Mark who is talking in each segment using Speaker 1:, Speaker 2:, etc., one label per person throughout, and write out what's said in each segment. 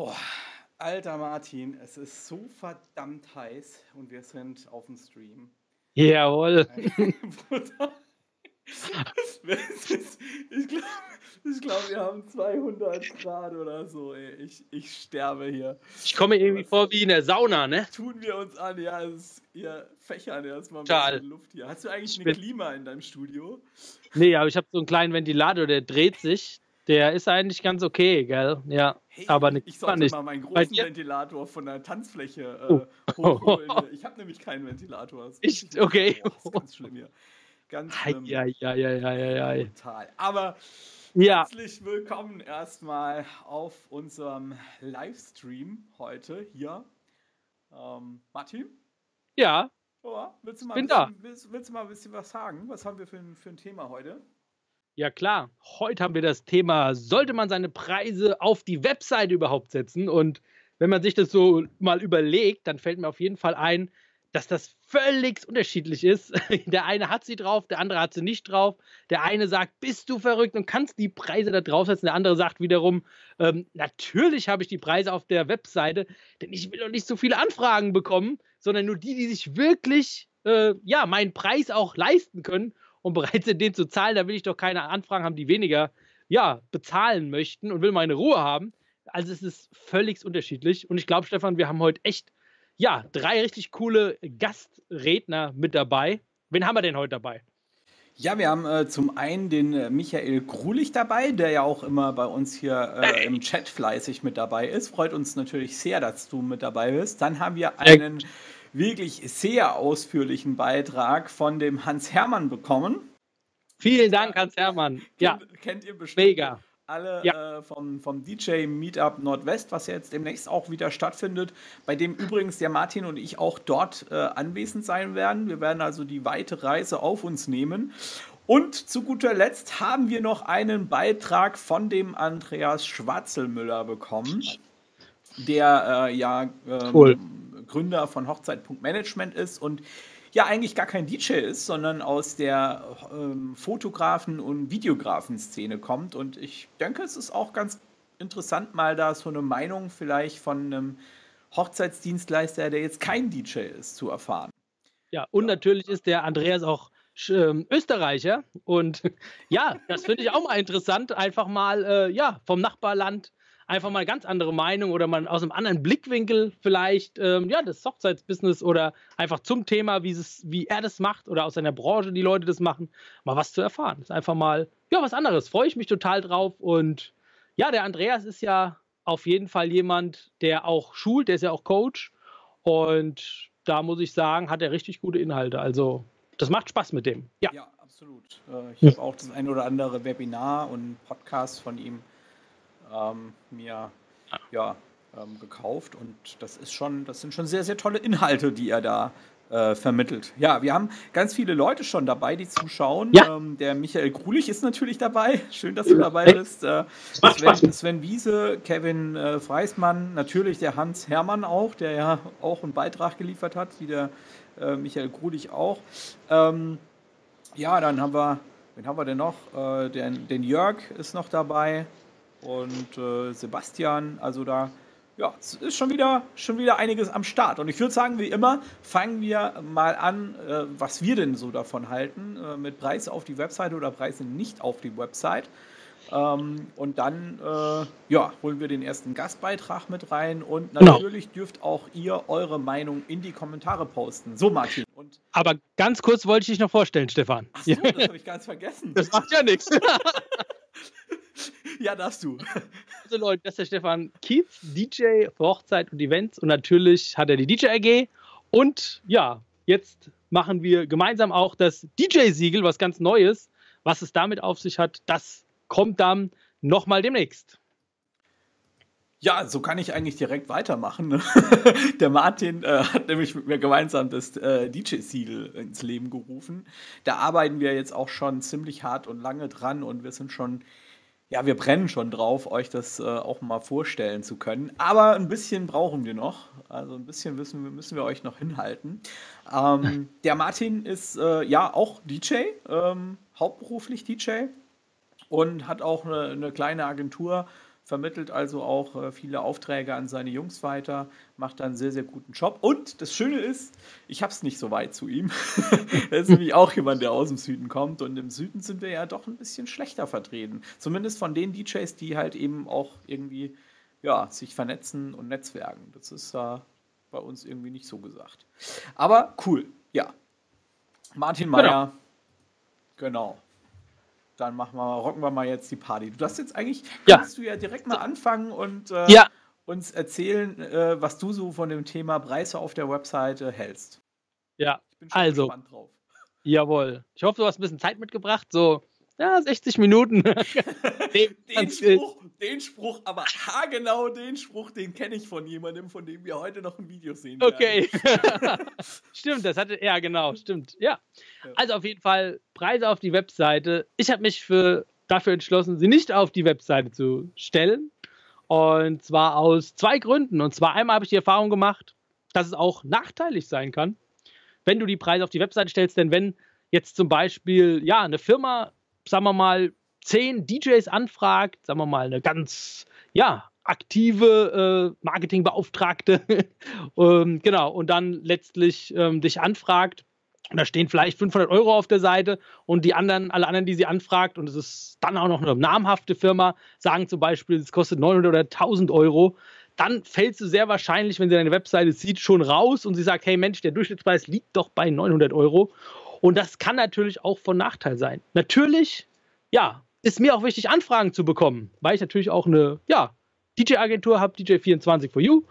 Speaker 1: Boah, alter Martin, es ist so verdammt heiß und wir sind auf dem Stream.
Speaker 2: Jawohl.
Speaker 1: Bruder. ich glaube, glaub, wir haben 200 Grad oder so. Ey. Ich, ich sterbe hier.
Speaker 2: Ich komme irgendwie vor wie in der Sauna, ne?
Speaker 1: Tun wir uns an, ja, es, ihr fächern erstmal ein
Speaker 2: Total.
Speaker 1: bisschen Luft hier. Hast du eigentlich
Speaker 2: Ich
Speaker 1: ein
Speaker 2: bin-
Speaker 1: Klima in deinem Studio?
Speaker 2: Nee, aber ich habe so einen kleinen Ventilator, der dreht sich. Der ist eigentlich ganz okay, gell? Ja.
Speaker 1: Hey,
Speaker 2: aber eine
Speaker 1: ich sollte
Speaker 2: nicht.
Speaker 1: mal meinen großen? Ventilator von der Tanzfläche
Speaker 2: Oh.
Speaker 1: äh, hochholen. Ich habe nämlich keinen Ventilator. Ich-
Speaker 2: Okay.
Speaker 1: Boah, ist ganz schlimm hier. Ganz schlimm.
Speaker 2: Ja, ja, ja, ja, ja, ja.
Speaker 1: Total. Aber
Speaker 2: Ja,
Speaker 1: herzlich willkommen erstmal auf unserem Livestream heute hier. Ähm, Martin?
Speaker 2: ja.
Speaker 1: Oh, willst, du mal
Speaker 2: bin
Speaker 1: ein bisschen, Willst, willst du mal ein bisschen was sagen? Was haben wir für ein, für ein Thema heute?
Speaker 2: Ja, klar. Heute haben wir das Thema, sollte man seine Preise auf die Webseite überhaupt setzen? Und wenn man sich das so mal überlegt, dann fällt mir auf jeden Fall ein, dass das völlig unterschiedlich ist. Der eine hat sie drauf, der andere hat sie nicht drauf. Der eine sagt, bist du verrückt und kannst die Preise da draufsetzen. Der andere sagt wiederum, ähm, natürlich habe ich die Preise auf der Webseite, denn ich will doch nicht so viele Anfragen bekommen, sondern nur die, die sich wirklich, äh, ja, meinen Preis auch leisten können und bereit sind, den zu zahlen. Da will ich doch keine Anfragen haben, die weniger, ja, bezahlen möchten und will meine Ruhe haben. Also es ist völlig unterschiedlich. Und ich glaube, Stefan, wir haben heute echt, ja, drei richtig coole Gastredner mit dabei. Wen haben wir denn heute dabei?
Speaker 1: Ja, wir haben äh, zum einen den äh, Michael Grulich dabei, der ja auch immer bei uns hier äh, im Chat fleißig mit dabei ist. Freut uns natürlich sehr, dass du mit dabei bist. Dann haben wir einen wirklich sehr ausführlichen Beitrag von dem Hans Hermann bekommen.
Speaker 2: Vielen Dank, Hans Hermann. Ja,
Speaker 1: Kennt, kennt ihr bestimmt
Speaker 2: mega.
Speaker 1: alle
Speaker 2: Ja.
Speaker 1: äh, vom, vom DJ Meetup Nordwest, was ja jetzt demnächst auch wieder stattfindet, bei dem übrigens der Martin und ich auch dort äh, anwesend sein werden. Wir werden also die weite Reise auf uns nehmen. Und zu guter Letzt haben wir noch einen Beitrag von dem Andreas Schwarzelmüller bekommen, der äh, ja ähm,
Speaker 2: Cool.
Speaker 1: Gründer von Hochzeit.management ist und ja eigentlich gar kein DJ ist, sondern aus der ähm, Fotografen- und Videografen-Szene kommt. Und ich denke, es ist auch ganz interessant, mal da so eine Meinung vielleicht von einem Hochzeitsdienstleister, der jetzt kein DJ ist, zu erfahren.
Speaker 2: Ja, und natürlich ist der Andreas auch ähm, Österreicher. Und ja, das finde ich auch mal interessant. Einfach mal, äh, ja, vom Nachbarland einfach mal ganz andere Meinung oder mal aus einem anderen Blickwinkel vielleicht, ähm, ja, das Hochzeitsbusiness oder einfach zum Thema, wie, es, wie er das macht oder aus seiner Branche die Leute das machen, mal was zu erfahren. Das ist einfach mal, ja, was anderes. Freue ich mich total drauf. Und ja, der Andreas ist ja auf jeden Fall jemand, der auch schult, der ist ja auch Coach. Und da muss ich sagen, hat er richtig gute Inhalte. Also, das macht Spaß mit dem. Ja.
Speaker 1: Ja, absolut. Äh, ich habe auch das ein oder andere Webinar und Podcast von ihm ähm, mir ja, ähm, gekauft und das ist schon, das sind schon sehr, sehr tolle Inhalte, die er da äh, vermittelt. Ja, wir haben ganz viele Leute schon dabei, die zuschauen.
Speaker 2: Ja.
Speaker 1: Ähm, der Michael Grulich ist natürlich dabei. Schön, dass du dabei
Speaker 2: Hey.
Speaker 1: bist. Äh, Sven. Sven Wiese, Kevin äh, Freismann, natürlich der Hans Hermann auch, der ja auch einen Beitrag geliefert hat, wie der äh, Michael Grulich auch. Ähm, ja, dann haben wir, wen haben wir denn noch? Äh, den, den Jörg ist noch dabei und äh, Sebastian. Also da, ja, es ist schon wieder, schon wieder einiges am Start. Und ich würde sagen, wie immer, fangen wir mal an, äh, was wir denn so davon halten, äh, mit Preise auf die Webseite oder Preise nicht auf die Website. Ähm, und dann äh, ja, holen wir den ersten Gastbeitrag mit rein und
Speaker 2: Genau.
Speaker 1: natürlich dürft auch ihr eure Meinung in die Kommentare posten. So, Martin. Und
Speaker 2: Aber ganz kurz wollte ich dich noch vorstellen, Stefan.
Speaker 1: ach so, das habe ich ganz vergessen.
Speaker 2: Das macht ja nichts.
Speaker 1: Ja, darfst du.
Speaker 2: Also Leute, das ist der Stefan Kiez, DJ für Hochzeit und Events und natürlich hat er die DJ AG und ja, jetzt machen wir gemeinsam auch das DJ-Siegel, was ganz Neues. Was es damit auf sich hat, das kommt dann nochmal demnächst.
Speaker 1: Ja, so kann ich eigentlich direkt weitermachen. ne? Der Martin äh, hat nämlich mit mir gemeinsam das äh, DJ-Siegel ins Leben gerufen. Da arbeiten wir jetzt auch schon ziemlich hart und lange dran und wir sind schon, ja, wir brennen schon drauf, euch das äh, auch mal vorstellen zu können. Aber ein bisschen brauchen wir noch. Also ein bisschen müssen wir, müssen wir euch noch hinhalten. Ähm, der Martin ist äh, ja auch DJ, ähm, hauptberuflich DJ und hat auch eine, eine kleine Agentur vermittelt also auch äh, viele Aufträge an seine Jungs weiter, macht da einen sehr, sehr guten Job. Und das Schöne ist, ich habe es nicht so weit zu ihm. er ist nämlich auch jemand, der aus dem Süden kommt. Und im Süden sind wir ja doch ein bisschen schlechter vertreten. Zumindest von den DJs, die halt eben auch irgendwie ja, sich vernetzen und netzwerken. Das ist äh, bei uns irgendwie nicht so gesagt. Aber cool, ja. Martin Meyer, genau. genau dann machen wir, rocken wir mal jetzt die Party. Du darfst jetzt eigentlich, ja. kannst du ja direkt mal anfangen und äh, ja. uns erzählen, äh, was du so von dem Thema Preise auf der Webseite hältst.
Speaker 2: Ja, ich bin schon also, gespannt drauf. Jawohl. Ich hoffe, du hast ein bisschen Zeit mitgebracht, so ja, 60 Minuten.
Speaker 1: den, den, Spruch, den Spruch, aber haargenau den Spruch, den kenne ich von jemandem, von dem wir heute noch ein Video sehen
Speaker 2: werden. Okay. stimmt, das hatte, ja genau, stimmt. Ja. ja. Also auf jeden Fall Preise auf die Webseite. Ich habe mich für, dafür entschlossen, sie nicht auf die Webseite zu stellen. Und zwar aus zwei Gründen. Und zwar einmal habe ich die Erfahrung gemacht, dass es auch nachteilig sein kann, wenn du die Preise auf die Webseite stellst. Denn wenn jetzt zum Beispiel ja eine Firma sagen wir mal, zehn DJs anfragt, sagen wir mal, eine ganz, ja, aktive äh, Marketingbeauftragte, ähm, genau, und dann letztlich ähm, dich anfragt, und da stehen vielleicht 500 Euro auf der Seite und die anderen, alle anderen, die sie anfragt, und es ist dann auch noch eine namhafte Firma, sagen zum Beispiel, es kostet 900 oder 1000 Euro, dann fällst du sehr wahrscheinlich, wenn sie deine Webseite sieht, schon raus und sie sagt, hey Mensch, der Durchschnittspreis liegt doch bei 900 Euro. Und das kann natürlich auch von Nachteil sein. Natürlich, ja, ist mir auch wichtig, Anfragen zu bekommen, weil ich natürlich auch eine, ja, DJ-Agentur habe, DJ24 for You.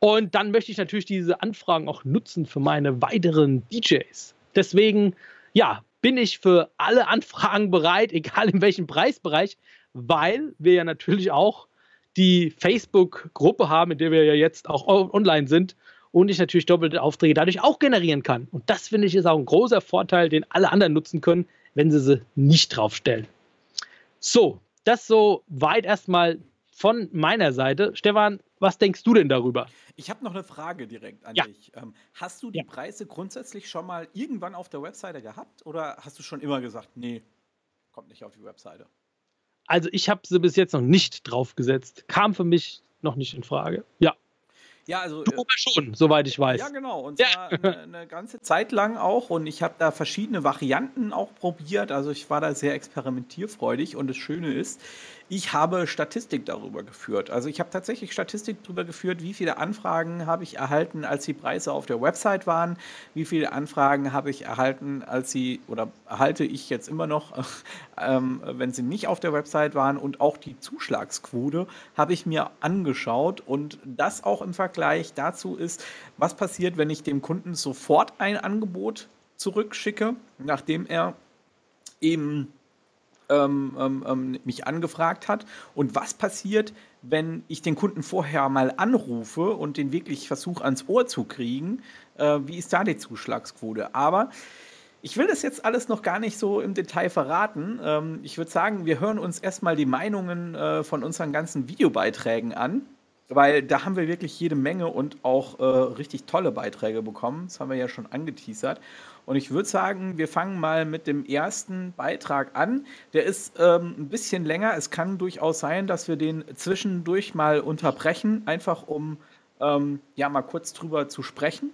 Speaker 2: Und dann möchte ich natürlich diese Anfragen auch nutzen für meine weiteren DJs. Deswegen, ja, bin ich für alle Anfragen bereit, egal in welchem Preisbereich, weil wir ja natürlich auch die Facebook-Gruppe haben, in der wir ja jetzt auch online sind und ich natürlich doppelte Aufträge dadurch auch generieren kann. Und das finde ich ist auch ein großer Vorteil, den alle anderen nutzen können, wenn sie sie nicht draufstellen. So, das so weit erstmal von meiner Seite. Stefan, was denkst du denn darüber?
Speaker 1: Ich habe noch eine Frage direkt an ja. dich. Ähm, hast du die ja. Preise grundsätzlich schon mal irgendwann auf der Webseite gehabt oder hast du schon immer gesagt, nee, kommt nicht auf die Webseite?
Speaker 2: Also ich habe sie bis jetzt noch nicht draufgesetzt. Kam für mich noch nicht in Frage. Ja.
Speaker 1: Ja, also.
Speaker 2: Du äh, schon, soweit ich weiß.
Speaker 1: Ja, genau. Und zwar ja. eine, eine, ganze Zeit lang auch. Und ich habe da verschiedene Varianten auch probiert. Also ich war da sehr experimentierfreudig. Und das Schöne ist, ich habe Statistik darüber geführt. Also ich habe tatsächlich Statistik darüber geführt, wie viele Anfragen habe ich erhalten, als die Preise auf der Website waren, wie viele Anfragen habe ich erhalten, als sie oder erhalte ich jetzt immer noch, ähm, wenn sie nicht auf der Website waren. Und auch die Zuschlagsquote habe ich mir angeschaut. Und das auch im Vergleich dazu ist, was passiert, wenn ich dem Kunden sofort ein Angebot zurückschicke, nachdem er eben ähm, ähm, ähm, mich angefragt hat und was passiert, wenn ich den Kunden vorher mal anrufe und den wirklich versuche ans Ohr zu kriegen, äh, wie ist da die Zuschlagsquote? Aber ich will das jetzt alles noch gar nicht so im Detail verraten. Ähm, ich würde sagen, wir hören uns erstmal die Meinungen äh, von unseren ganzen Videobeiträgen an, weil da haben wir wirklich jede Menge und auch äh, richtig tolle Beiträge bekommen. Das haben wir ja schon angeteasert. Und ich würde sagen, wir fangen mal mit dem ersten Beitrag an. Der ist ähm, ein bisschen länger. Es kann durchaus sein, dass wir den zwischendurch mal unterbrechen, einfach um ähm, ja mal kurz drüber zu sprechen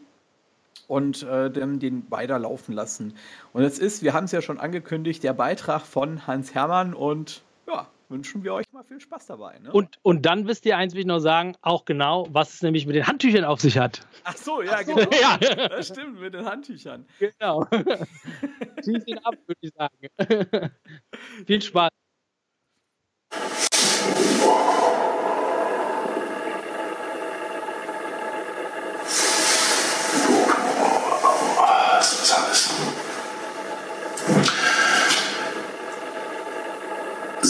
Speaker 1: und äh, den, den weiterlaufen lassen. Und es ist, wir haben es ja schon angekündigt, der Beitrag von Hans Hermann und ja, wünschen wir euch mal viel Spaß dabei. Ne?
Speaker 2: Und, und dann wisst ihr eins, will ich noch sagen, auch genau, was es nämlich mit den Handtüchern auf sich hat.
Speaker 1: Ach so, ja, Ach so, genau. Ja. Das stimmt, mit den Handtüchern. Genau.
Speaker 2: Schieß ihn ab, würde ich sagen. viel Spaß.
Speaker 3: Das ist alles.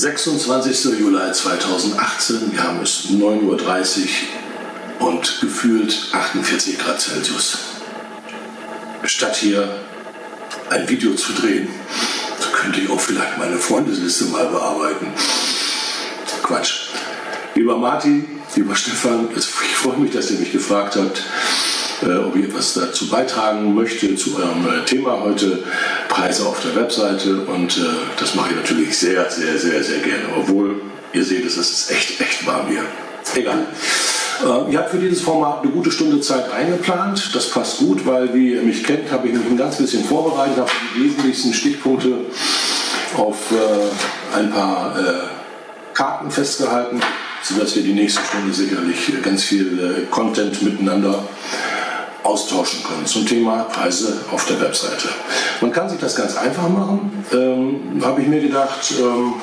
Speaker 3: 26. Juli 2018, wir haben es 9.30 Uhr und gefühlt 48 Grad Celsius. Statt hier ein Video zu drehen, könnte ich auch vielleicht meine Freundesliste mal bearbeiten. Quatsch. Lieber Martin, lieber Stefan, ich freue mich, dass ihr mich gefragt habt ob ich etwas dazu beitragen möchte zu eurem äh, Thema heute, Preise auf der Webseite. Und äh, das mache ich natürlich sehr, sehr, sehr, sehr gerne. Obwohl Ihr seht es, ist echt, echt warm hier. Egal. Äh, ihr habt für dieses Format eine gute Stunde Zeit eingeplant. Das passt gut, weil, wie ihr mich kennt, habe ich mich ein ganz bisschen vorbereitet, habe die wesentlichsten Stichpunkte auf äh, ein paar äh, Karten festgehalten, sodass wir die nächste Stunde sicherlich ganz viel äh, Content miteinander austauschen können zum Thema Preise auf der Webseite. Man kann sich das ganz einfach machen, ähm, habe ich mir gedacht. Ähm,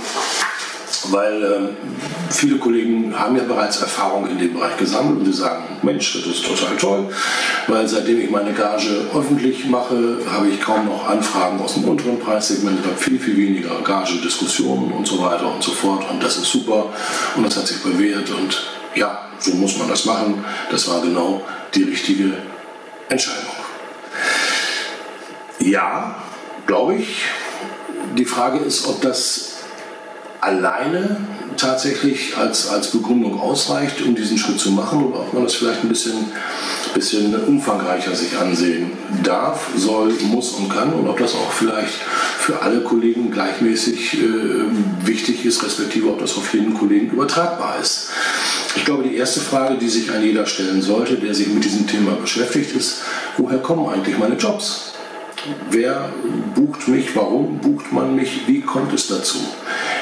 Speaker 3: weil äh, viele Kollegen haben ja bereits Erfahrung in dem Bereich gesammelt und sie sagen, Mensch, das ist total toll, weil seitdem ich meine Gage öffentlich mache, habe ich kaum noch Anfragen aus dem unteren Preissegment, habe viel, viel weniger Gagediskussionen und so weiter und so fort und das ist super und das hat sich bewährt und ja, so muss man das machen. Das war genau die richtige Entscheidung. Ja, glaube ich. Die Frage ist, ob das alleine tatsächlich als, als Begründung ausreicht, um diesen Schritt zu machen, oder ob man das vielleicht ein bisschen, bisschen umfangreicher sich ansehen darf, soll, muss und kann, und ob das auch vielleicht für alle Kollegen gleichmäßig äh, wichtig ist, respektive ob das auf jeden Kollegen übertragbar ist. Ich glaube, die erste Frage, die sich ein jeder stellen sollte, der sich mit diesem Thema beschäftigt, ist, woher kommen eigentlich meine Jobs? Wer bucht mich? Warum bucht man mich? Wie kommt es dazu?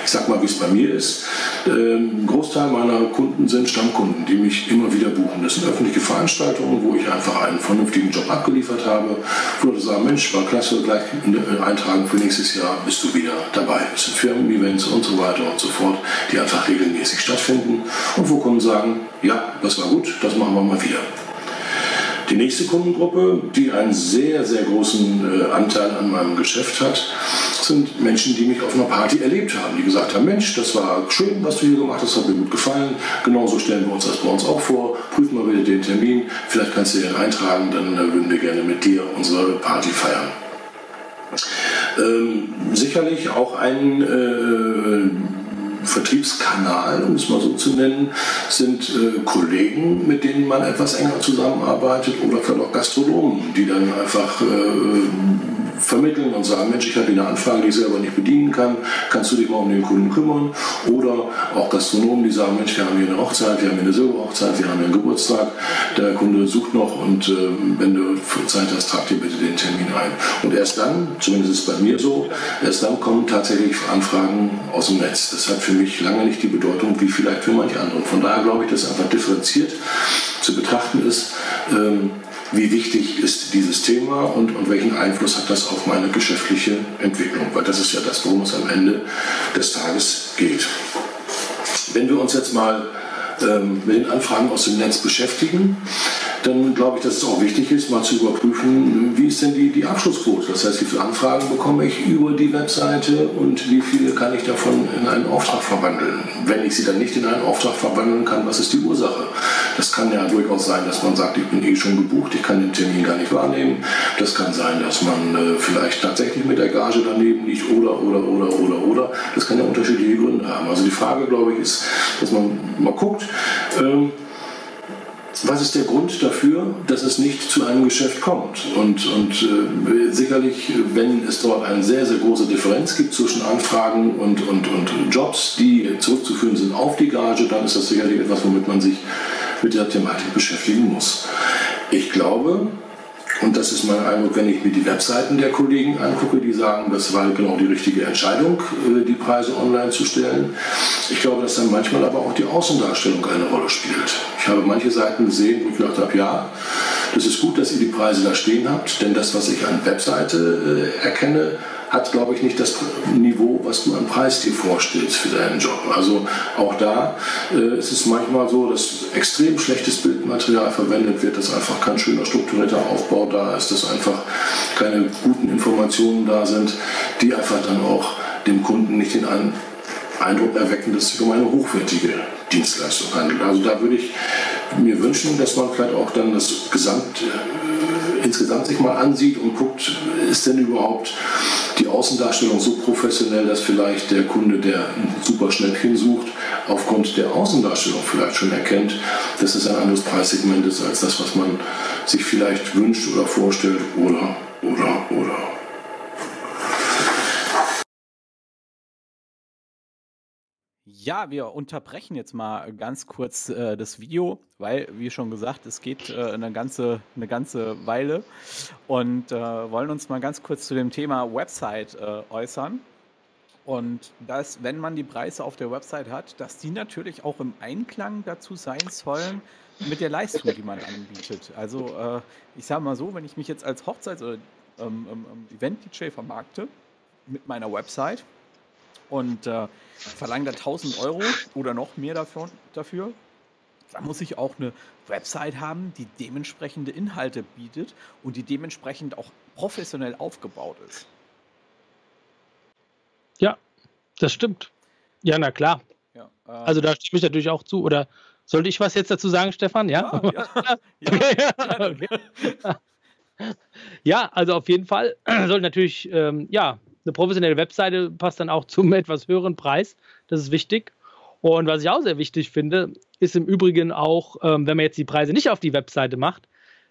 Speaker 3: Ich sag mal, wie es bei mir ist. Ähm, ein Großteil meiner Kunden sind Stammkunden, die mich immer wieder buchen. Das sind öffentliche Veranstaltungen, wo ich einfach einen vernünftigen Job abgeliefert habe, wo Leute sagen, Mensch, war klasse, gleich eintragen für nächstes Jahr bist du wieder dabei. Das sind Firmen-Events und so weiter und so fort, die einfach regelmäßig stattfinden und wo Kunden sagen, ja, das war gut, das machen wir mal wieder. Die nächste Kundengruppe, die einen sehr, sehr großen äh, Anteil an meinem Geschäft hat, sind Menschen, die mich auf einer Party erlebt haben, die gesagt haben, Mensch, das war schön, was du hier gemacht hast, hat mir gut gefallen. Genauso stellen wir uns das bei uns auch vor. Prüf mal bitte den Termin, vielleicht kannst du den eintragen, dann äh, würden wir gerne mit dir unsere Party feiern. Ähm, sicherlich auch ein äh, Vertriebskanal, um es mal so zu nennen, sind äh, Kollegen, mit denen man etwas enger zusammenarbeitet oder vielleicht auch Gastronomen, die dann einfach äh, vermitteln und sagen, Mensch, ich habe hier eine Anfrage, die ich selber nicht bedienen kann, kannst du dich mal um den Kunden kümmern? Oder auch Gastronomen, die sagen, Mensch, wir haben hier eine Hochzeit, wir haben hier eine Silberhochzeit, wir haben hier einen Geburtstag, der Kunde sucht noch und äh, wenn du Zeit hast, trag dir bitte den Termin ein. Und erst dann, zumindest ist es bei mir so, erst dann kommen tatsächlich Anfragen aus dem Netz. Das hat für mich lange nicht die Bedeutung wie vielleicht für manche andere. Von daher glaube ich, dass einfach differenziert zu betrachten ist, ähm, wie wichtig ist dieses Thema und, und welchen Einfluss hat das auf meine geschäftliche Entwicklung, weil das ist ja das, worum es am Ende des Tages geht. Wenn wir uns jetzt mal ähm, mit den Anfragen aus dem Netz beschäftigen, dann glaube ich, dass es auch wichtig ist, mal zu überprüfen, wie ist denn die, die Abschlussquote. Das heißt, wie viele Anfragen bekomme ich über die Webseite und wie viele kann ich davon in einen Auftrag verwandeln. Wenn ich sie dann nicht in einen Auftrag verwandeln kann, was ist die Ursache? Das kann ja durchaus sein, dass man sagt, ich bin eh schon gebucht, ich kann den Termin gar nicht wahrnehmen. Das kann sein, dass man äh, vielleicht tatsächlich mit der Gage daneben liegt oder, oder, oder, oder, oder. Das kann ja unterschiedliche Gründe haben. Also die Frage, glaube ich, ist, dass man mal guckt, ähm, was ist der Grund dafür, dass es nicht zu einem Geschäft kommt? Und, und äh, sicherlich, wenn es dort eine sehr, sehr große Differenz gibt zwischen Anfragen und, und, und Jobs, die zurückzuführen sind auf die Gage, dann ist das sicherlich etwas, womit man sich mit der Thematik beschäftigen muss. Ich glaube, und das ist mein Eindruck, wenn ich mir die Webseiten der Kollegen angucke, die sagen, das war genau die richtige Entscheidung, äh, die Preise online zu stellen. Ich glaube, dass dann manchmal aber auch die Außendarstellung eine Rolle spielt. Ich habe manche Seiten gesehen, wo ich gedacht habe, ja, das ist gut, dass ihr die Preise da stehen habt, denn das, was ich an Webseite äh, erkenne, hat, glaube ich, nicht das Niveau, was du an Preis dir vorstellst für deinen Job. Also auch da äh, ist es manchmal so, dass extrem schlechtes Bildmaterial verwendet wird, dass einfach kein schöner strukturierter Aufbau da ist, dass einfach keine guten Informationen da sind, die einfach dann auch dem Kunden nicht den Eindruck erwecken, dass es sich um eine hochwertige Dienstleistung handelt. Also da würde ich mir wünschen, dass man vielleicht auch dann das Gesamt, äh, insgesamt sich mal ansieht und guckt, ist denn überhaupt die Außendarstellung so professionell, dass vielleicht der Kunde, der ein super Schnäppchen sucht, aufgrund der Außendarstellung vielleicht schon erkennt, dass es ein anderes Preissegment ist als das, was man sich vielleicht wünscht oder vorstellt oder, oder, oder.
Speaker 1: Ja, wir unterbrechen jetzt mal ganz kurz äh, das Video, weil, wie schon gesagt, es geht äh, eine, ganze, eine ganze Weile und äh, wollen uns mal ganz kurz zu dem Thema Website äh, äußern. Und dass, wenn man die Preise auf der Website hat, dass die natürlich auch im Einklang dazu sein sollen mit der Leistung, die man anbietet. Also äh, ich sage mal so, wenn ich mich jetzt als Hochzeits- oder ähm, ähm, Event-DJ vermarkte mit meiner Website, und äh, verlange da 1000 Euro oder noch mehr dafür, dafür, dann muss ich auch eine Website haben, die dementsprechende Inhalte bietet und die dementsprechend auch professionell aufgebaut ist.
Speaker 2: Ja, das stimmt. Ja, na klar. Ja, äh, also da stimme ich natürlich auch zu. Oder sollte ich was jetzt dazu sagen, Stefan? Ja. Ja, ja. okay. ja also auf jeden Fall sollte natürlich ähm, ja eine professionelle Webseite passt dann auch zum etwas höheren Preis. Das ist wichtig. Und was ich auch sehr wichtig finde, ist im Übrigen auch, ähm, wenn man jetzt die Preise nicht auf die Webseite macht,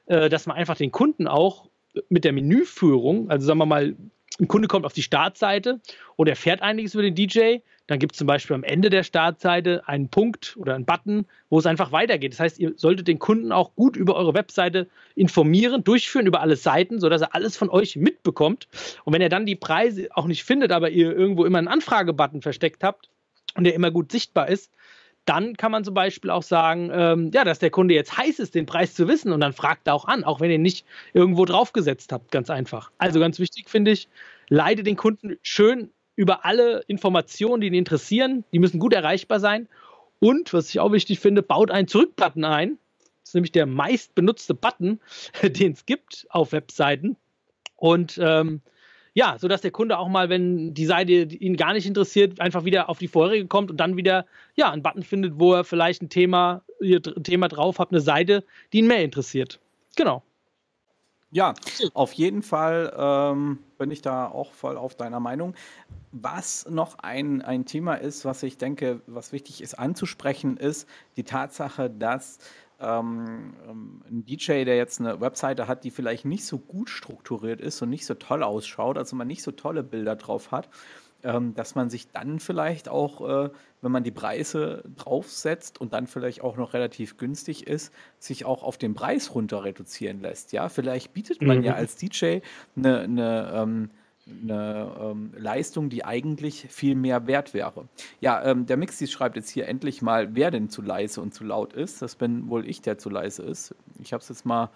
Speaker 2: äh, dass man einfach den Kunden auch mit der Menüführung, also sagen wir mal, ein Kunde kommt auf die Startseite und er fährt einiges über den DJ, dann gibt es zum Beispiel am Ende der Startseite einen Punkt oder einen Button, wo es einfach weitergeht. Das heißt, ihr solltet den Kunden auch gut über eure Webseite informieren, durchführen über alle Seiten, sodass er alles von euch mitbekommt. Und wenn er dann die Preise auch nicht findet, aber ihr irgendwo immer einen Anfragebutton versteckt habt und der immer gut sichtbar ist, dann kann man zum Beispiel auch sagen, ähm, ja, dass der Kunde jetzt heiß ist, den Preis zu wissen und dann fragt er auch an, auch wenn ihr nicht irgendwo draufgesetzt habt, ganz einfach. Also ganz wichtig finde ich, leite den Kunden schön über alle Informationen, die ihn interessieren. Die müssen gut erreichbar sein. Und, was ich auch wichtig finde, baut einen Zurück-Button ein. Das ist nämlich der meist benutzte Button, den es gibt auf Webseiten. Und ähm, ja, sodass der Kunde auch mal, wenn die Seite ihn gar nicht interessiert, einfach wieder auf die vorherige kommt und dann wieder ja, einen Button findet, wo er vielleicht ein Thema, ein Thema drauf hat, eine Seite, die ihn mehr interessiert. Genau.
Speaker 1: Ja, auf jeden Fall ähm, bin ich da auch voll auf deiner Meinung. Was noch ein, ein Thema ist, was ich denke, was wichtig ist anzusprechen, ist die Tatsache, dass ähm, ähm ein DJ, der jetzt eine Webseite hat, die vielleicht nicht so gut strukturiert ist und nicht so toll ausschaut, also man nicht so tolle Bilder drauf hat, ähm, dass man sich dann vielleicht auch, äh, wenn man die Preise draufsetzt und dann vielleicht auch noch relativ günstig ist, sich auch auf den Preis runter reduzieren lässt. Ja, vielleicht bietet man mhm. ja als DJ eine, eine ähm, eine ähm, Leistung, die eigentlich viel mehr wert wäre. Ja, ähm, der Mixi schreibt jetzt hier endlich mal, wer denn zu leise und zu laut ist. Das bin wohl ich, der zu leise ist. Ich habe es jetzt mal,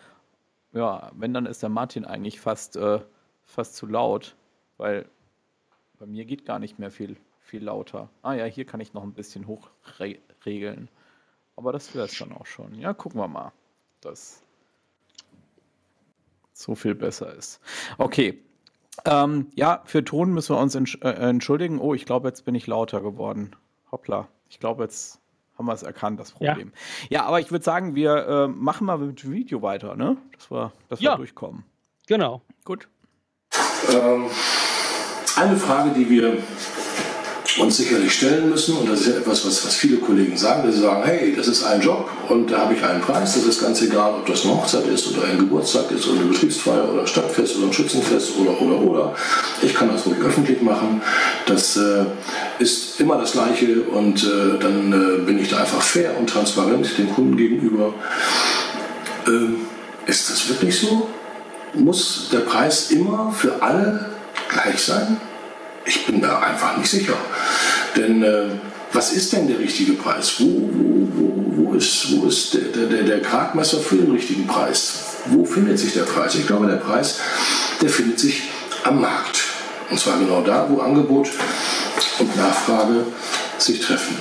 Speaker 1: ja, wenn, dann ist der Martin eigentlich fast, äh, fast zu laut, weil bei mir geht gar nicht mehr viel, viel lauter. Ah ja, hier kann ich noch ein bisschen hochregeln. Aber das wäre es dann auch schon. Ja, gucken wir mal, dass so viel besser ist. Okay. Ähm, ja, für Ton müssen wir uns äh, entschuldigen. Oh, ich glaube, jetzt bin ich lauter geworden. Hoppla. Ich glaube, jetzt haben wir es erkannt, das Problem. Ja, ja aber ich würde sagen, wir äh, machen mal mit dem Video weiter, ne? Dass wir, dass wir ja. durchkommen.
Speaker 2: Genau.
Speaker 1: Gut.
Speaker 3: Ähm, eine Frage, die wir uns sicherlich stellen müssen, und das ist ja etwas, was, was viele Kollegen sagen, sie sagen, hey, das ist ein Job und da habe ich einen Preis, das ist ganz egal, ob das eine Hochzeit ist oder ein Geburtstag ist oder eine Betriebsfeier oder ein Stadtfest oder ein Schützenfest oder, oder, oder. Ich kann das ruhig öffentlich machen, das äh, ist immer das Gleiche und äh, dann äh, bin ich da einfach fair und transparent dem Kunden gegenüber. Ähm, ist das wirklich so? Muss der Preis immer für alle gleich sein? Ich bin da einfach nicht sicher. Denn äh, was ist denn der richtige Preis? Wo, wo, wo, wo ist, wo ist der, der, der Gradmesser für den richtigen Preis? Wo findet sich der Preis? Ich glaube, der Preis, der findet sich am Markt. Und zwar genau da, wo Angebot und Nachfrage sich treffen.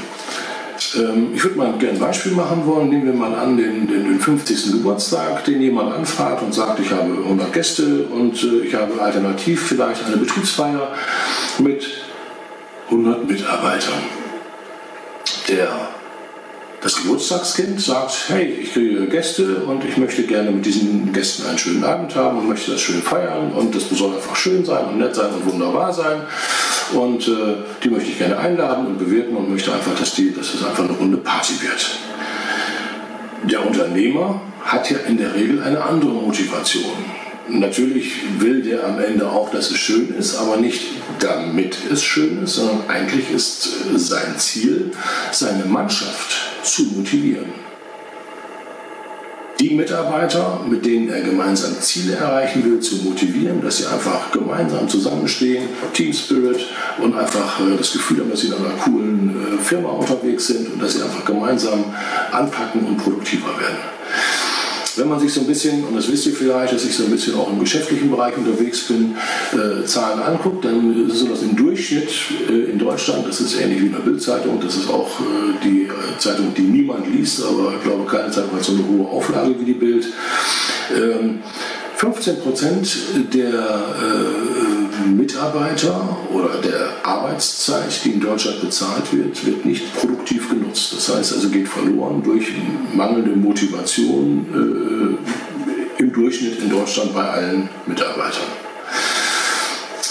Speaker 3: Ähm, ich würde mal gerne ein Beispiel machen wollen. Nehmen wir mal an den, den, den 50. Geburtstag, den jemand anfragt und sagt, ich habe 100 Gäste und äh, ich habe alternativ vielleicht eine Betriebsfeier mit 100 Mitarbeitern. Der das Geburtstagskind sagt, hey, ich kriege Gäste und ich möchte gerne mit diesen Gästen einen schönen Abend haben und möchte das schön feiern und das soll einfach schön sein und nett sein und wunderbar sein. Und äh, die möchte ich gerne einladen und bewerten und möchte einfach, dass, die, dass es einfach eine runde Party wird. Der Unternehmer hat ja in der Regel eine andere Motivation. natürlich will der am Ende auch, dass es schön ist, aber nicht damit es schön ist, sondern eigentlich ist sein Ziel, seine Mannschaft zu motivieren. Die Mitarbeiter, mit denen er gemeinsam Ziele erreichen will, zu motivieren, dass sie einfach gemeinsam zusammenstehen, Team Spirit und einfach äh, das Gefühl haben, dass sie in einer coolen äh, Firma unterwegs sind und dass sie einfach gemeinsam anpacken und produktiver werden wenn man sich so ein bisschen, und das wisst ihr vielleicht, dass ich so ein bisschen auch im geschäftlichen Bereich unterwegs bin, äh, Zahlen anguckt, dann ist es so, dass im Durchschnitt äh, in Deutschland, das ist ähnlich wie in der Bildzeitung, das ist auch äh, die äh, Zeitung, die niemand liest, aber ich glaube, keine Zeitung hat so eine hohe Auflage wie die Bild. Ähm, 15 Prozent der äh, Mitarbeiter oder der Arbeitszeit, die in Deutschland bezahlt wird, wird nicht produktiv genutzt. Das heißt also geht verloren durch mangelnde Motivation äh, im Durchschnitt in Deutschland bei allen Mitarbeitern.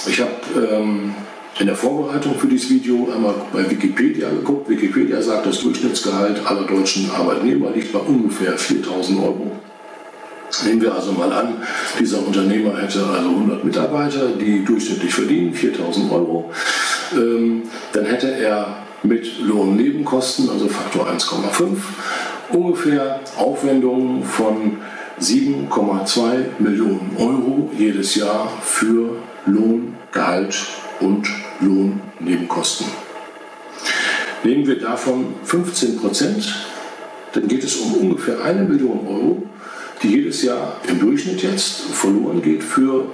Speaker 3: Ich habe ähm, in der Vorbereitung für dieses Video einmal bei Wikipedia geguckt. Wikipedia sagt, das Durchschnittsgehalt aller deutschen Arbeitnehmer liegt bei ungefähr 4000 Euro. Nehmen wir also mal an, dieser Unternehmer hätte also 100 Mitarbeiter, die durchschnittlich verdienen 4000 Euro. Ähm, dann hätte er mit Lohnnebenkosten, also Faktor 1,5, ungefähr Aufwendungen von 7,2 Millionen Euro jedes Jahr für Lohn, Gehalt und Lohnnebenkosten. Nehmen wir davon 15 Prozent, dann geht es um ungefähr eine Million Euro, die jedes Jahr im Durchschnitt jetzt verloren geht für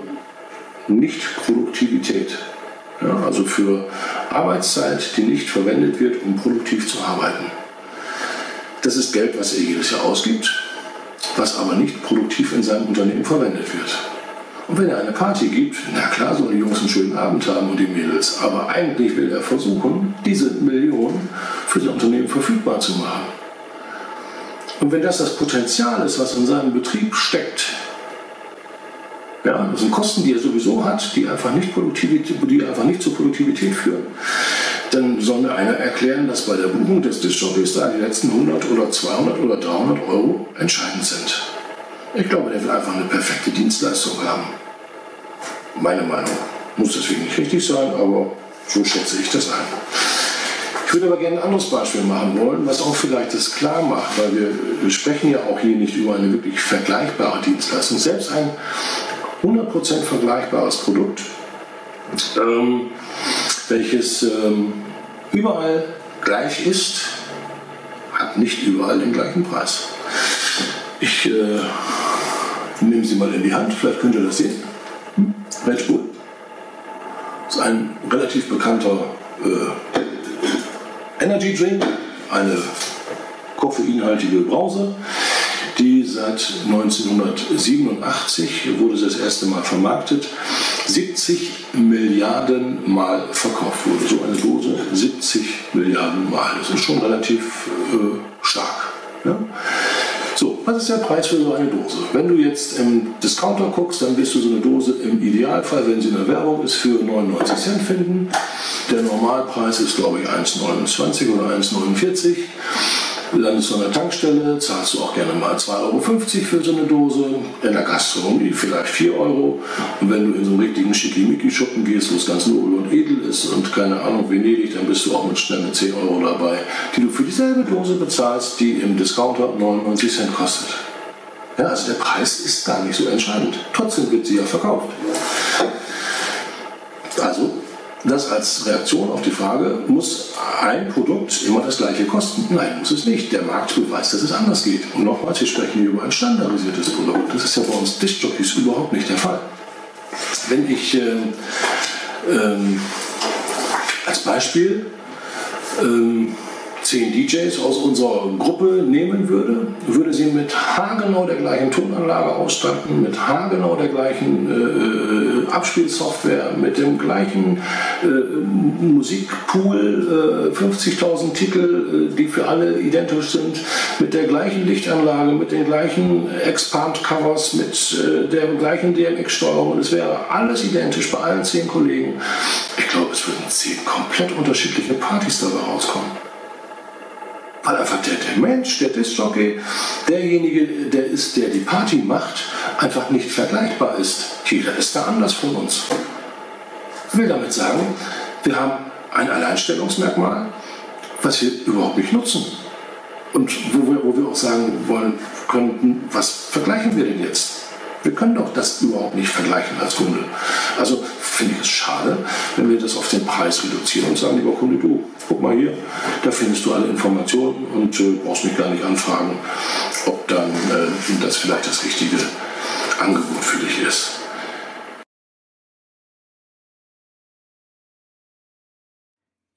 Speaker 3: Nichtproduktivität. Ja, also für Arbeitszeit, die nicht verwendet wird, um produktiv zu arbeiten. Das ist Geld, was er jedes Jahr ausgibt, was aber nicht produktiv in seinem Unternehmen verwendet wird. Und wenn er eine Party gibt, na klar sollen die Jungs einen schönen Abend haben und die Mädels, aber eigentlich will er versuchen, diese Millionen für sein Unternehmen verfügbar zu machen. Und wenn das das Potenzial ist, was in seinem Betrieb steckt, ja, das sind Kosten, die er sowieso hat, die einfach nicht, die einfach nicht zur Produktivität führen. Dann soll mir einer erklären, dass bei der Buchung des Diskjockeys da die letzten 100 oder 200 oder 300 Euro entscheidend sind. Ich glaube, der will einfach eine perfekte Dienstleistung haben. Meine Meinung. Muss deswegen nicht richtig sein, aber so schätze ich das ein. Ich würde aber gerne ein anderes Beispiel machen wollen, was auch vielleicht das klar macht, weil wir, sprechen ja auch hier nicht über eine wirklich vergleichbare Dienstleistung. Selbst ein 100% vergleichbares Produkt, ähm, welches ähm, überall gleich ist, hat nicht überall den gleichen Preis. Ich äh, nehme sie mal in die Hand, vielleicht könnt ihr das sehen. Hm? Red Bull ist ein relativ bekannter äh, Energy Drink, eine koffeinhaltige Brause, die seit 1987 wurde das erste Mal vermarktet, 70 Milliarden Mal verkauft wurde. So eine Dose 70 Milliarden Mal. Das ist schon relativ äh, stark. Ja? So, was ist der Preis für so eine Dose? Wenn du jetzt im Discounter guckst, dann wirst du so eine Dose im Idealfall, wenn sie in der Werbung ist, für 99 Cent finden. Der Normalpreis ist, glaube ich, 1,29 oder 1,49 landest du an der Tankstelle, zahlst du auch gerne mal 2,50 Euro für so eine Dose, in der Gastronomie vielleicht 4 Euro und wenn du in so einen richtigen Schickimicki-Schuppen gehst, wo es ganz nobel und edel ist und keine Ahnung, Venedig, dann bist du auch mit schnell mit 10 Euro dabei, die du für dieselbe Dose bezahlst, die im Discounter 99 Cent kostet. Ja, also der Preis ist gar nicht so entscheidend. Trotzdem wird sie ja verkauft. Also das als Reaktion auf die Frage, muss ein Produkt immer das gleiche kosten? Nein, muss es nicht. Der Markt beweist, dass es anders geht. Und nochmals, wir sprechen hier über ein standardisiertes Produkt. Das ist ja bei uns Diskjockeys überhaupt nicht der Fall. Wenn ich äh, ähm, als Beispiel ähm, zehn DJs aus unserer Gruppe nehmen würde, würde sie mit haargenau der gleichen Tonanlage ausstatten, mit haargenau der gleichen äh, äh Abspielsoftware, mit dem gleichen äh, Musikpool, äh, 50.000 Titel, äh, die für alle identisch sind, mit der gleichen Lichtanlage, mit den gleichen Expand-Covers, mit äh, der gleichen DMX-Steuerung. Es wäre alles identisch bei allen zehn Kollegen. Ich glaube, es würden zehn komplett unterschiedliche Partys dabei rauskommen. Weil einfach der, der Mensch, der Disc-Jockey, derjenige, der ist, der die Party macht, einfach nicht vergleichbar ist. Jeder ist da anders von uns. Ich will damit sagen, wir haben ein Alleinstellungsmerkmal, was wir überhaupt nicht nutzen. Und wo wir, wo wir auch sagen wollen könnten, was vergleichen wir denn jetzt? Wir können doch das überhaupt nicht vergleichen als Kunde. Also finde ich es schade, wenn wir das auf den Preis reduzieren und sagen, lieber Kunde, du, guck mal hier, da findest du alle Informationen und äh, brauchst mich gar nicht anfragen, ob dann äh, das vielleicht das richtige Angebot für dich ist.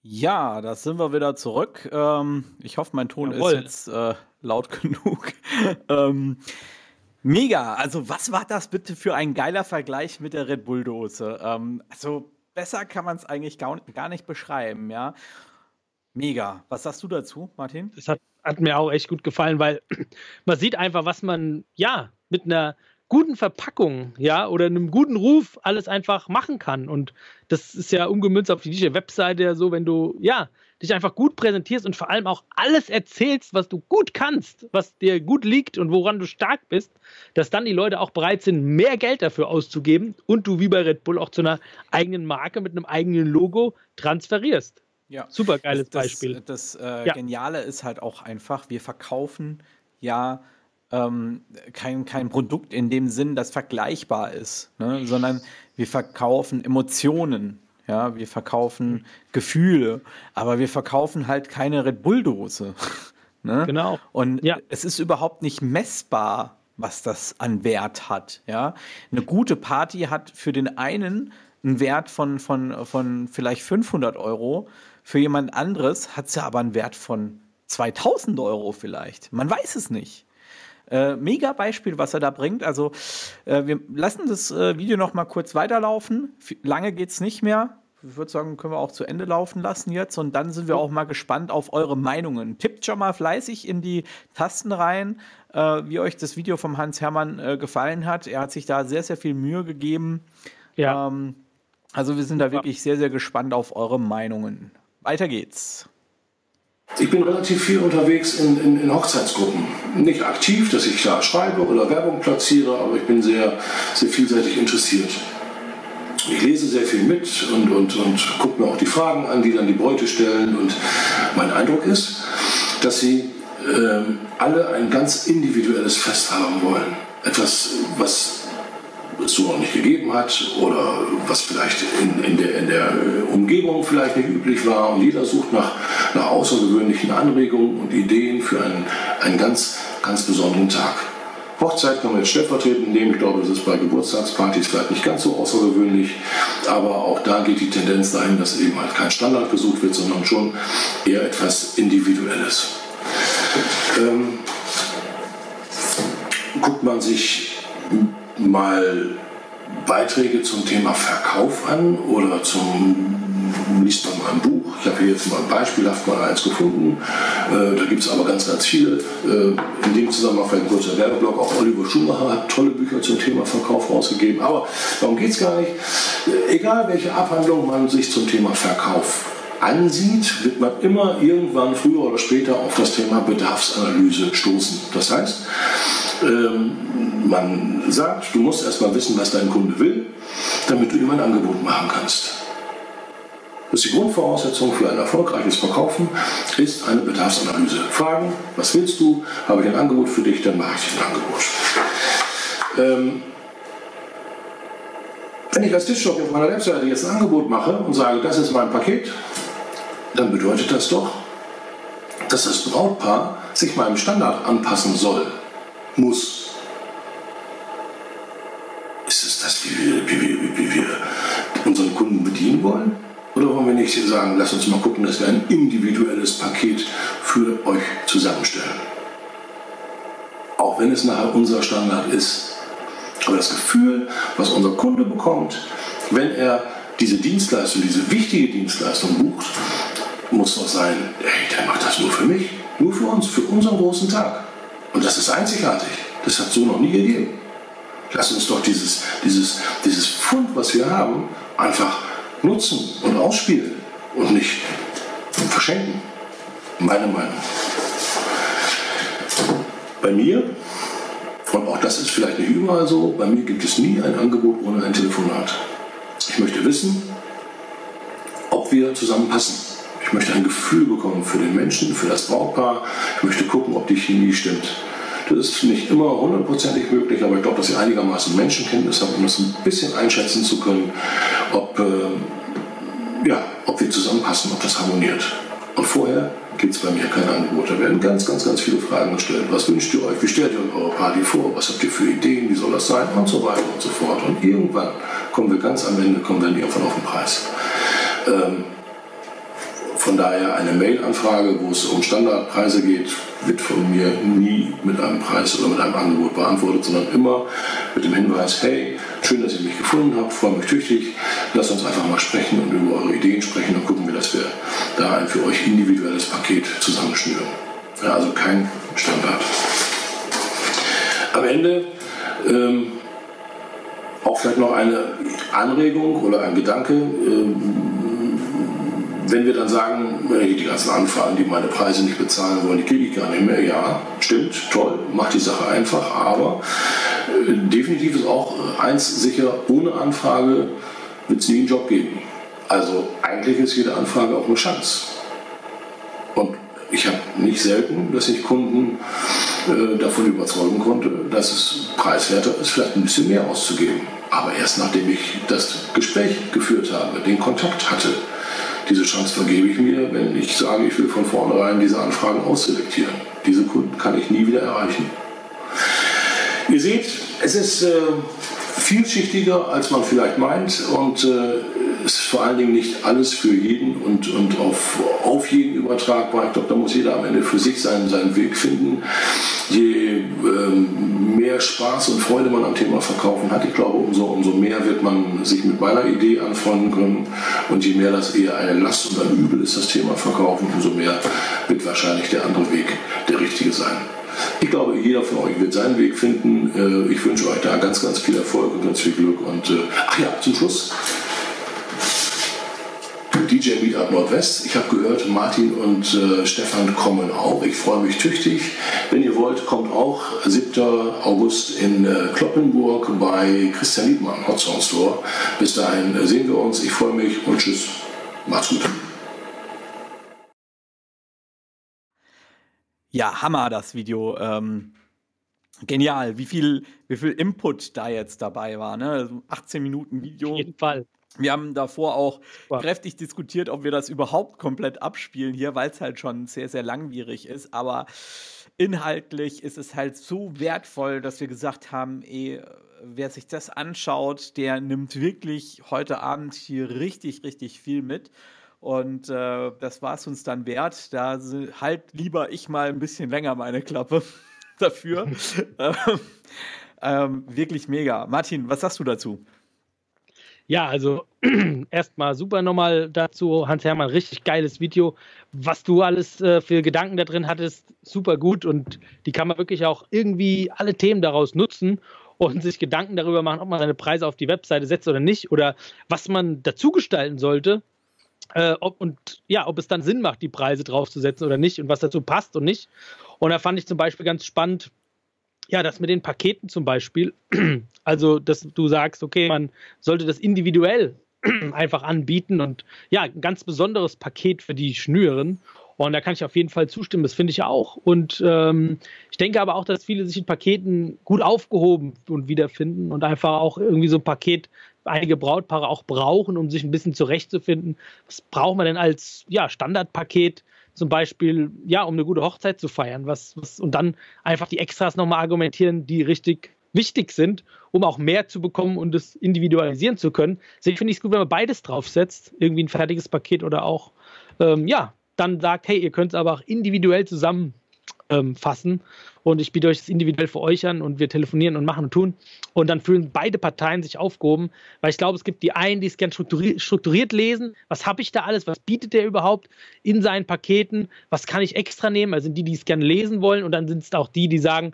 Speaker 1: Ja, da sind wir wieder zurück. Ähm, ich hoffe, mein Ton Jawohl. ist jetzt äh, laut genug. ähm, mega. Also, was war das bitte für ein geiler Vergleich mit der Red Bull-Dose? Ähm, also, besser kann man es eigentlich gar, nicht beschreiben, ja. Mega. Was sagst du dazu, Martin?
Speaker 2: Das hat, hat mir auch echt gut gefallen, weil man sieht einfach, was man, ja, mit einer guten Verpackung, ja, oder einem guten Ruf alles einfach machen kann. Und das ist ja umgemünzt auf die Webseite ja so, wenn du, ja, dich einfach gut präsentierst und vor allem auch alles erzählst, was du gut kannst, was dir gut liegt und woran du stark bist, dass dann die Leute auch bereit sind, mehr Geld dafür auszugeben und du wie bei Red Bull auch zu einer eigenen Marke mit einem eigenen Logo transferierst.
Speaker 1: Ja.
Speaker 2: Super geiles Beispiel.
Speaker 1: Das, das äh, ja. Geniale ist halt auch einfach, wir verkaufen ja ähm, kein, kein Produkt in dem Sinn, das vergleichbar ist, ne? sondern wir verkaufen Emotionen. Ja, wir verkaufen Gefühle, aber wir verkaufen halt keine Red Bull-Dose. ne?
Speaker 2: Genau.
Speaker 1: Und ja. es ist überhaupt nicht messbar, was das an Wert hat. Ja, eine gute Party hat für den einen einen Wert von, von, von vielleicht 500 Euro, für jemand anderes hat sie aber einen Wert von 2000 Euro vielleicht. Man weiß es nicht. Äh, mega Beispiel, was er da bringt. Also äh, wir lassen das äh, Video noch mal kurz weiterlaufen. F lange geht es nicht mehr. Ich würde sagen, können wir auch zu Ende laufen lassen jetzt. Und dann sind wir auch mal gespannt auf eure Meinungen. Tippt schon mal fleißig in die Tasten rein, äh, wie euch das Video vom Hans Hermann äh, gefallen hat. Er hat sich da sehr, sehr viel Mühe gegeben. Ja. Ähm, also wir sind da wirklich sehr, sehr gespannt auf eure Meinungen. Weiter geht's.
Speaker 3: Ich bin relativ viel unterwegs in, in, in, Hochzeitsgruppen. Nicht aktiv, dass ich da schreibe oder Werbung platziere, aber ich bin sehr, sehr vielseitig interessiert. Ich lese sehr viel mit und, und, und gucke mir auch die Fragen an, die dann die Bräute stellen. Und mein Eindruck ist, dass sie äh, alle ein ganz individuelles Fest haben wollen. Etwas, was es so noch nicht gegeben hat oder was vielleicht in, in, der, in der Umgebung vielleicht nicht üblich war. Und jeder sucht nach, nach außergewöhnlichen Anregungen und Ideen für einen, einen ganz, ganz besonderen Tag. Hochzeit kann man jetzt stellvertretend nehmen. Ich glaube, das ist bei Geburtstagspartys vielleicht nicht ganz so außergewöhnlich. Aber auch da geht die Tendenz dahin, dass eben halt kein Standard gesucht wird, sondern schon eher etwas Individuelles. Ähm, guckt man sich mal Beiträge zum Thema Verkauf an oder zum liest man mal ein Buch. Ich habe hier jetzt mal beispielhaft mal eins gefunden. Äh, da gibt es aber ganz, ganz viele. Äh, in dem Zusammenhang vielleicht ein kurzer Werbeblock. Auch Oliver Schumacher hat tolle Bücher zum Thema Verkauf rausgegeben. Aber darum geht es gar nicht. Egal welche Abhandlung man sich zum Thema Verkauf ansieht, wird man immer irgendwann früher oder später auf das Thema Bedarfsanalyse stoßen. Das heißt, ähm, man sagt, du musst erstmal wissen, was dein Kunde will, damit du ihm ein Angebot machen kannst. Das ist die Grundvoraussetzung für ein erfolgreiches Verkaufen, ist eine Bedarfsanalyse. Fragen, was willst du? Habe ich ein Angebot für dich, dann mache ich ein Angebot. Ähm, wenn ich als Tischshop auf meiner Webseite jetzt ein Angebot mache und sage, das ist mein Paket, dann bedeutet das doch, dass das Brautpaar sich meinem Standard anpassen soll, muss. Ist es das, wie wir, wie wir, wie wir unseren Kunden bedienen wollen? Oder wollen wir nicht sagen, lass uns mal gucken, dass wir ein individuelles Paket für euch zusammenstellen? Auch wenn es nachher unser Standard ist. Aber das Gefühl, was unser Kunde bekommt, wenn er diese Dienstleistung, diese wichtige Dienstleistung bucht, muss doch sein, hey, der macht das nur für mich, nur für uns, für unseren großen Tag. Und das ist einzigartig. Das hat so noch nie gegeben. Lass uns doch dieses, dieses, dieses Fund, was wir haben, einfach nutzen und ausspielen und nicht verschenken. Meine Meinung. Bei mir, und auch das ist vielleicht nicht überall so, bei mir gibt es nie ein Angebot ohne ein Telefonat. Ich möchte wissen, ob wir zusammenpassen. Ich möchte ein Gefühl bekommen für den Menschen, für das Brautpaar. Ich möchte gucken, ob die Chemie stimmt. Das ist nicht immer hundertprozentig möglich, aber ich glaube, dass ich einigermaßen Menschenkenntnis habe, um das ein bisschen einschätzen zu können, ob, äh, ja, ob wir zusammenpassen, ob das harmoniert. Und vorher gibt es bei mir kein Angebot. Da werden ganz, ganz, ganz viele Fragen gestellt. Was wünscht ihr euch? Wie stellt ihr eure Party vor? Was habt ihr für Ideen? Wie soll das sein? Und so weiter und so fort. Und irgendwann kommen wir ganz am Ende, kommen wir irgendwann auf den Preis. Ähm, von daher eine Mail-Anfrage, wo es um Standardpreise geht, wird von mir nie mit einem Preis oder mit einem Angebot beantwortet, sondern immer mit dem Hinweis, hey, schön, dass ihr mich gefunden habt, freue mich tüchtig, lasst uns einfach mal sprechen und über eure Ideen sprechen und gucken wir, dass wir da ein für euch individuelles Paket zusammenschnüren. Ja, also kein Standard. Am Ende ähm, auch vielleicht noch eine Anregung oder ein Gedanke. Ähm, wenn wir dann sagen, die ganzen Anfragen, die meine Preise nicht bezahlen wollen, die kriege ich gar nicht mehr, ja, stimmt, toll, macht die Sache einfach, aber äh, definitiv ist auch eins sicher, ohne Anfrage wird es nie einen Job geben. Also eigentlich ist jede Anfrage auch eine Chance. Und ich habe nicht selten, dass ich Kunden äh, davon überzeugen konnte, dass es preiswerter ist, vielleicht ein bisschen mehr auszugeben. Aber erst nachdem ich das Gespräch geführt habe, den Kontakt hatte. Diese Chance vergebe ich mir, wenn ich sage, ich will von vornherein diese Anfragen ausselektieren. Diese Kunden kann ich nie wieder erreichen. Ihr seht, es ist äh, vielschichtiger, als man vielleicht meint und äh, ist vor allen Dingen nicht alles für jeden und, und auf, auf jeden übertragbar. Ich glaube, da muss jeder am Ende für sich seinen, seinen Weg finden. Je ähm, mehr Spaß und Freude man am Thema Verkaufen hat, ich glaube, umso, umso mehr wird man sich mit meiner Idee anfreunden können. Und je mehr das eher eine Last und ein Übel ist, das Thema Verkaufen, umso mehr wird wahrscheinlich der andere Weg der richtige sein. Ich glaube, jeder von euch wird seinen Weg finden. Äh, ich wünsche euch da ganz, ganz viel Erfolg und ganz viel Glück. Und äh, ach ja, zum Schluss. DJ Meetup Nordwest. Ich habe gehört, Martin und äh, Stefan kommen auch. Ich freue mich tüchtig. Wenn ihr wollt, kommt auch 7. August in äh, Kloppenburg bei Christian Liebmann, Hot Sound Store. Bis dahin äh, sehen wir uns. Ich freue mich und tschüss. Macht's gut.
Speaker 1: Ja, Hammer, das Video. Ähm, genial, wie viel, wie viel Input da jetzt dabei war. Ne? 18 Minuten Video.
Speaker 2: Auf jeden Fall.
Speaker 1: Wir haben davor auch wow. kräftig diskutiert, ob wir das überhaupt komplett abspielen hier, weil es halt schon sehr, sehr langwierig ist. Aber inhaltlich ist es halt so wertvoll, dass wir gesagt haben, ey, wer sich das anschaut, der nimmt wirklich heute Abend hier richtig, richtig viel mit. Und äh, das war es uns dann wert. Da halt lieber ich mal ein bisschen länger meine Klappe dafür. ähm, ähm, wirklich mega. Martin, was sagst du dazu?
Speaker 2: Ja, also erstmal super nochmal dazu, Hans-Hermann, richtig geiles Video. Was du alles äh, für Gedanken da drin hattest, super gut und die kann man wirklich auch irgendwie alle Themen daraus nutzen und sich Gedanken darüber machen, ob man seine Preise auf die Webseite setzt oder nicht oder was man dazu gestalten sollte, äh, ob, und ja, ob es dann Sinn macht, die Preise draufzusetzen oder nicht und was dazu passt und nicht. Und da fand ich zum Beispiel ganz spannend, ja, das mit den Paketen zum Beispiel. Also, dass du sagst, okay, man sollte das individuell einfach anbieten und ja, ein ganz besonderes Paket für die Schnüren. Und da kann ich auf jeden Fall zustimmen, das finde ich auch. Und ähm, ich denke aber auch, dass viele sich in Paketen gut aufgehoben und wiederfinden und einfach auch irgendwie so ein Paket einige Brautpaare auch brauchen, um sich ein bisschen zurechtzufinden. Was braucht man denn als ja, Standardpaket? Zum Beispiel, ja, um eine gute Hochzeit zu feiern, was, was, und dann einfach die Extras nochmal argumentieren, die richtig wichtig sind, um auch mehr zu bekommen und es individualisieren zu können. Deswegen finde ich es gut, wenn man beides draufsetzt, irgendwie ein fertiges Paket oder auch, ähm, ja, dann sagt, hey, ihr könnt es aber auch individuell zusammen ähm, fassen und ich biete euch das individuell für euch an und wir telefonieren und machen und tun und dann fühlen beide Parteien sich aufgehoben, weil ich glaube, es gibt die einen, die es gern strukturiert, strukturiert lesen, was habe ich da alles, was bietet der überhaupt in seinen Paketen, was kann ich extra nehmen, also sind die, die es gerne lesen wollen und dann sind es auch die, die sagen,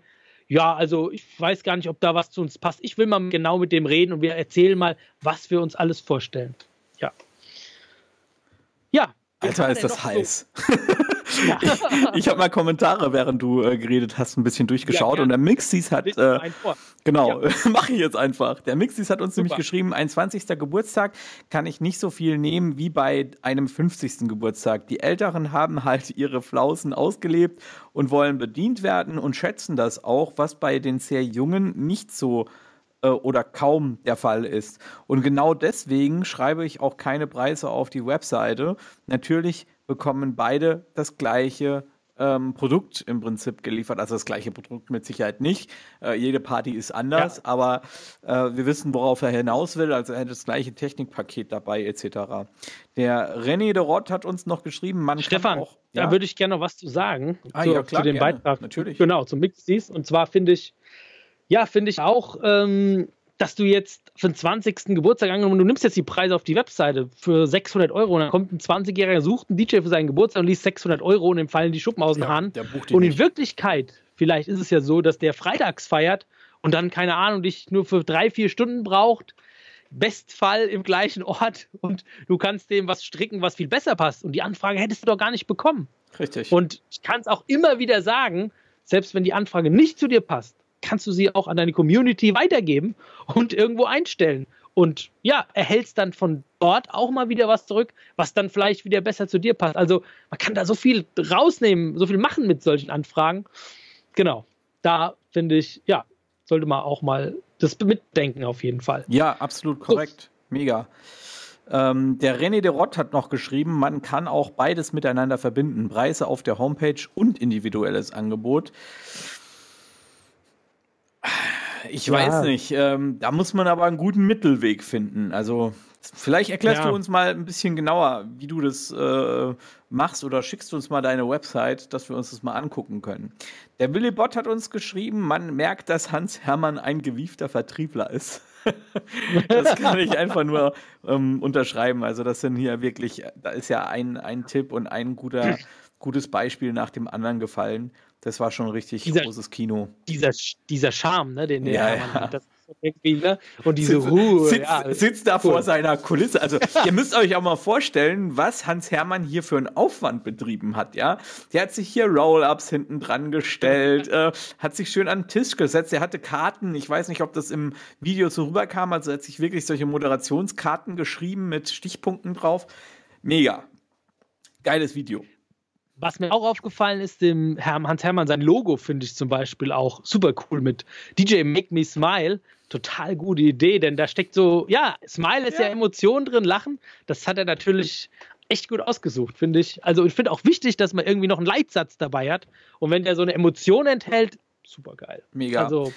Speaker 2: ja, also ich weiß gar nicht, ob da was zu uns passt. Ich will mal genau mit dem reden und wir erzählen mal, was wir uns alles vorstellen. Ja.
Speaker 1: Ja. Alter, ist das heiß. So ich, ich habe mal Kommentare, während du äh, geredet hast, ein bisschen durchgeschaut ja, und der Mixis hat. Äh, genau, ja. mache ich jetzt einfach. Der Mixis hat uns Super. nämlich geschrieben: ein 20. Geburtstag kann ich nicht so viel nehmen wie bei einem 50. Geburtstag. Die Älteren haben halt ihre Flausen ausgelebt und wollen bedient werden und schätzen das auch, was bei den sehr Jungen nicht so äh, oder kaum der Fall ist. Und genau deswegen schreibe ich auch keine Preise auf die Webseite. Natürlich bekommen beide das gleiche ähm, Produkt im Prinzip geliefert. Also das gleiche Produkt mit Sicherheit nicht. Äh, jede Party ist anders, ja. aber äh, wir wissen, worauf er hinaus will. Also er hat das gleiche Technikpaket dabei etc. Der René de Rott hat uns noch geschrieben, man
Speaker 2: Stefan,
Speaker 1: auch,
Speaker 2: ja? da würde ich gerne noch was zu sagen
Speaker 1: ah, zu, ja, klar,
Speaker 2: zu dem
Speaker 1: gerne.
Speaker 2: Beitrag.
Speaker 1: Natürlich.
Speaker 2: Genau, zum Mixdies. Und zwar finde ich, ja, finde ich auch, ähm, dass du jetzt für den 20. Geburtstag angenommen, du nimmst jetzt die Preise auf die Webseite für 600 Euro und dann kommt ein 20-Jähriger, sucht einen DJ für seinen Geburtstag und liest 600 Euro und ihm fallen die Schuppen aus den ja, Haaren. Und in nicht. Wirklichkeit, vielleicht ist es ja so, dass der freitags feiert und dann, keine Ahnung, dich nur für drei, vier Stunden braucht. Bestfall im gleichen Ort und du kannst dem was stricken, was viel besser passt. Und die Anfrage hättest du doch gar nicht bekommen.
Speaker 1: Richtig.
Speaker 2: Und ich kann es auch immer wieder sagen, selbst wenn die Anfrage nicht zu dir passt, kannst du sie auch an deine Community weitergeben und irgendwo einstellen. Und ja, erhältst dann von dort auch mal wieder was zurück, was dann vielleicht wieder besser zu dir passt. Also man kann da so viel rausnehmen, so viel machen mit solchen Anfragen. Genau, da finde ich, ja, sollte man auch mal das mitdenken auf jeden Fall.
Speaker 1: Ja, absolut korrekt. So. Mega. Ähm, der René de Rott hat noch geschrieben, man kann auch beides miteinander verbinden. Preise auf der Homepage und individuelles Angebot. Ich ja. weiß nicht. Ähm, da muss man aber einen guten Mittelweg finden. Also vielleicht erklärst ja. du uns mal ein bisschen genauer, wie du das äh, machst oder schickst du uns mal deine Website, dass wir uns das mal angucken können. Der Willy Bott hat uns geschrieben, man merkt, dass Hans Hermann ein gewiefter Vertriebler ist. das kann ich einfach nur ähm, unterschreiben. Also das sind hier wirklich, da ist ja ein, ein Tipp und ein guter, gutes Beispiel nach dem anderen gefallen. Das war schon richtig dieser, großes Kino.
Speaker 2: Dieser, dieser Charme, ne, den
Speaker 1: ja, der ja.
Speaker 2: das irgendwie, ne? Und diese Ruhe.
Speaker 1: Sitzt, ja, sitzt da cool. vor seiner Kulisse. Also, ihr müsst euch auch mal vorstellen, was Hans Hermann hier für einen Aufwand betrieben hat, ja? Der hat sich hier Roll-Ups hinten dran gestellt, äh, hat sich schön an den Tisch gesetzt. Er hatte Karten. Ich weiß nicht, ob das im Video so rüberkam. Also, er hat sich wirklich solche Moderationskarten geschrieben mit Stichpunkten drauf. Mega. Geiles Video.
Speaker 2: Was mir auch aufgefallen ist, dem Herrn Hans Hermann, sein Logo finde ich zum Beispiel auch super cool mit DJ Make Me Smile. Total gute Idee, denn da steckt so, ja, Smile ist ja, ja Emotion drin, Lachen. Das hat er natürlich echt gut ausgesucht, finde ich. Also ich finde auch wichtig, dass man irgendwie noch einen Leitsatz dabei hat. Und wenn der so eine Emotion enthält, super geil.
Speaker 1: Mega.
Speaker 2: Also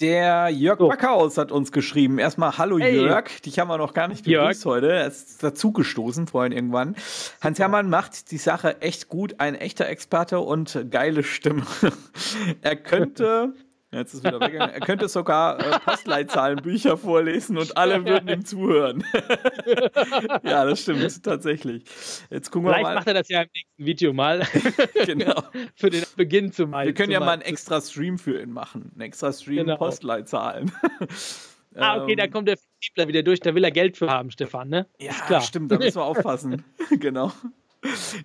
Speaker 1: der Jörg so. Backhaus hat uns geschrieben. Erstmal Hallo hey. Jörg. Dich haben wir noch gar nicht begrüßt Jörg. heute. Er ist dazugestoßen vorhin irgendwann. Hans Hermann macht die Sache echt gut. Ein echter Experte und geile Stimme. er könnte Jetzt ist wieder weggegangen. Er könnte sogar äh, Postleitzahlenbücher vorlesen und alle würden ihm zuhören. ja, das stimmt, tatsächlich. Jetzt gucken
Speaker 2: Vielleicht
Speaker 1: wir mal.
Speaker 2: macht er das ja im nächsten Video mal. genau. für den Beginn zu
Speaker 1: machen. Wir können ja mal einen extra Stream für ihn machen. Ein extra Stream genau. Postleitzahlen.
Speaker 2: Ah, okay, da ähm, kommt der Vertriebler wieder durch, da will er Geld für haben, Stefan, ne?
Speaker 1: Ja, stimmt, da müssen wir aufpassen. genau.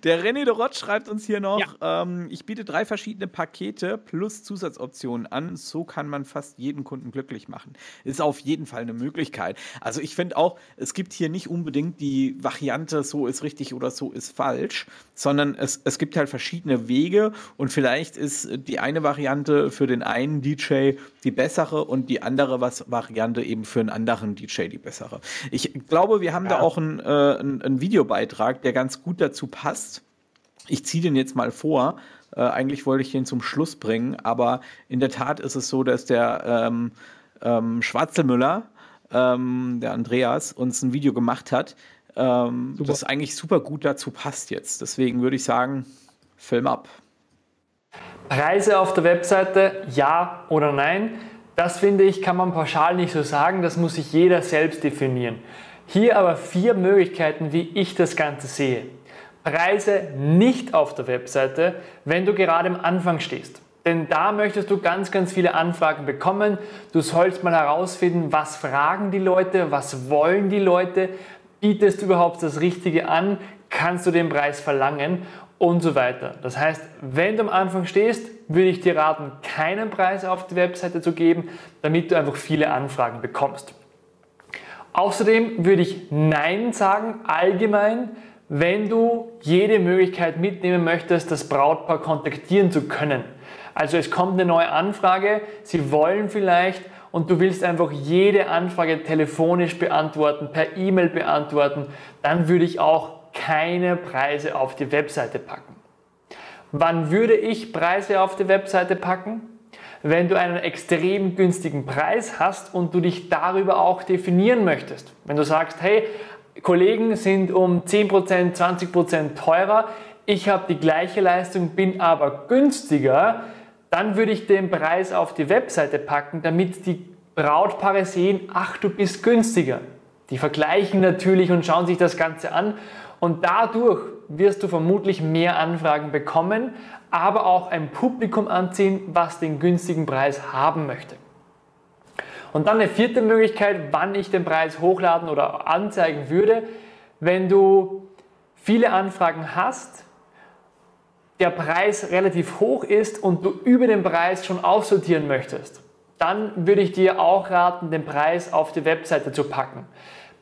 Speaker 1: Der René de Rott schreibt uns hier noch, ja. ähm, ich biete drei verschiedene Pakete plus Zusatzoptionen an. So kann man fast jeden Kunden glücklich machen. Ist auf jeden Fall eine Möglichkeit. Also ich finde auch, es gibt hier nicht unbedingt die Variante, so ist richtig oder so ist falsch, sondern es, es gibt halt verschiedene Wege und vielleicht ist die eine Variante für den einen DJ die bessere und die andere was Variante eben für einen anderen DJ die bessere. Ich glaube, wir haben ja. da auch einen, äh, einen, einen Videobeitrag, der ganz gut dazu passt. Ich ziehe den jetzt mal vor. Äh, eigentlich wollte ich den zum Schluss bringen, aber in der Tat ist es so, dass der ähm, ähm, Schwarzelmüller, ähm, der Andreas, uns ein Video gemacht hat, ähm, das eigentlich super gut dazu passt jetzt. Deswegen würde ich sagen, Film ab.
Speaker 4: Preise auf der Webseite, ja oder nein? Das finde ich, kann man pauschal nicht so sagen, das muss sich jeder selbst definieren. Hier aber vier Möglichkeiten, wie ich das Ganze sehe. Preise nicht auf der Webseite, wenn du gerade am Anfang stehst. Denn da möchtest du ganz, ganz viele Anfragen bekommen. Du sollst mal herausfinden, was fragen die Leute, was wollen die Leute, bietest du überhaupt das Richtige an, kannst du den Preis verlangen. und so weiter. Das heißt, wenn du am Anfang stehst, würde ich dir raten, keinen Preis auf die Webseite zu geben, damit du einfach viele Anfragen bekommst. Außerdem würde ich Nein sagen, allgemein, wenn du jede Möglichkeit mitnehmen möchtest, das Brautpaar kontaktieren zu können. Also es kommt eine neue Anfrage, sie wollen vielleicht und du willst einfach jede Anfrage telefonisch beantworten, per E-Mail beantworten, dann würde ich auch keine Preise auf die Webseite packen. Wann würde ich Preise auf die Webseite packen? Wenn du einen extrem günstigen Preis hast und du dich darüber auch definieren möchtest. Wenn du sagst, hey, Kollegen sind um 10%, 20% teurer, ich habe die gleiche Leistung, bin aber günstiger, dann würde ich den Preis auf die Webseite packen, damit die Brautpaare sehen, ach, du bist günstiger. Die vergleichen natürlich und schauen sich das Ganze an und dadurch wirst du vermutlich mehr Anfragen bekommen, aber auch ein Publikum anziehen, was den günstigen Preis haben möchte. Und dann eine vierte Möglichkeit, wann ich den Preis hochladen oder anzeigen würde, wenn du viele Anfragen hast, der Preis relativ hoch ist und du über den Preis schon aussortieren möchtest, dann würde ich dir auch raten, den Preis auf die Webseite zu packen.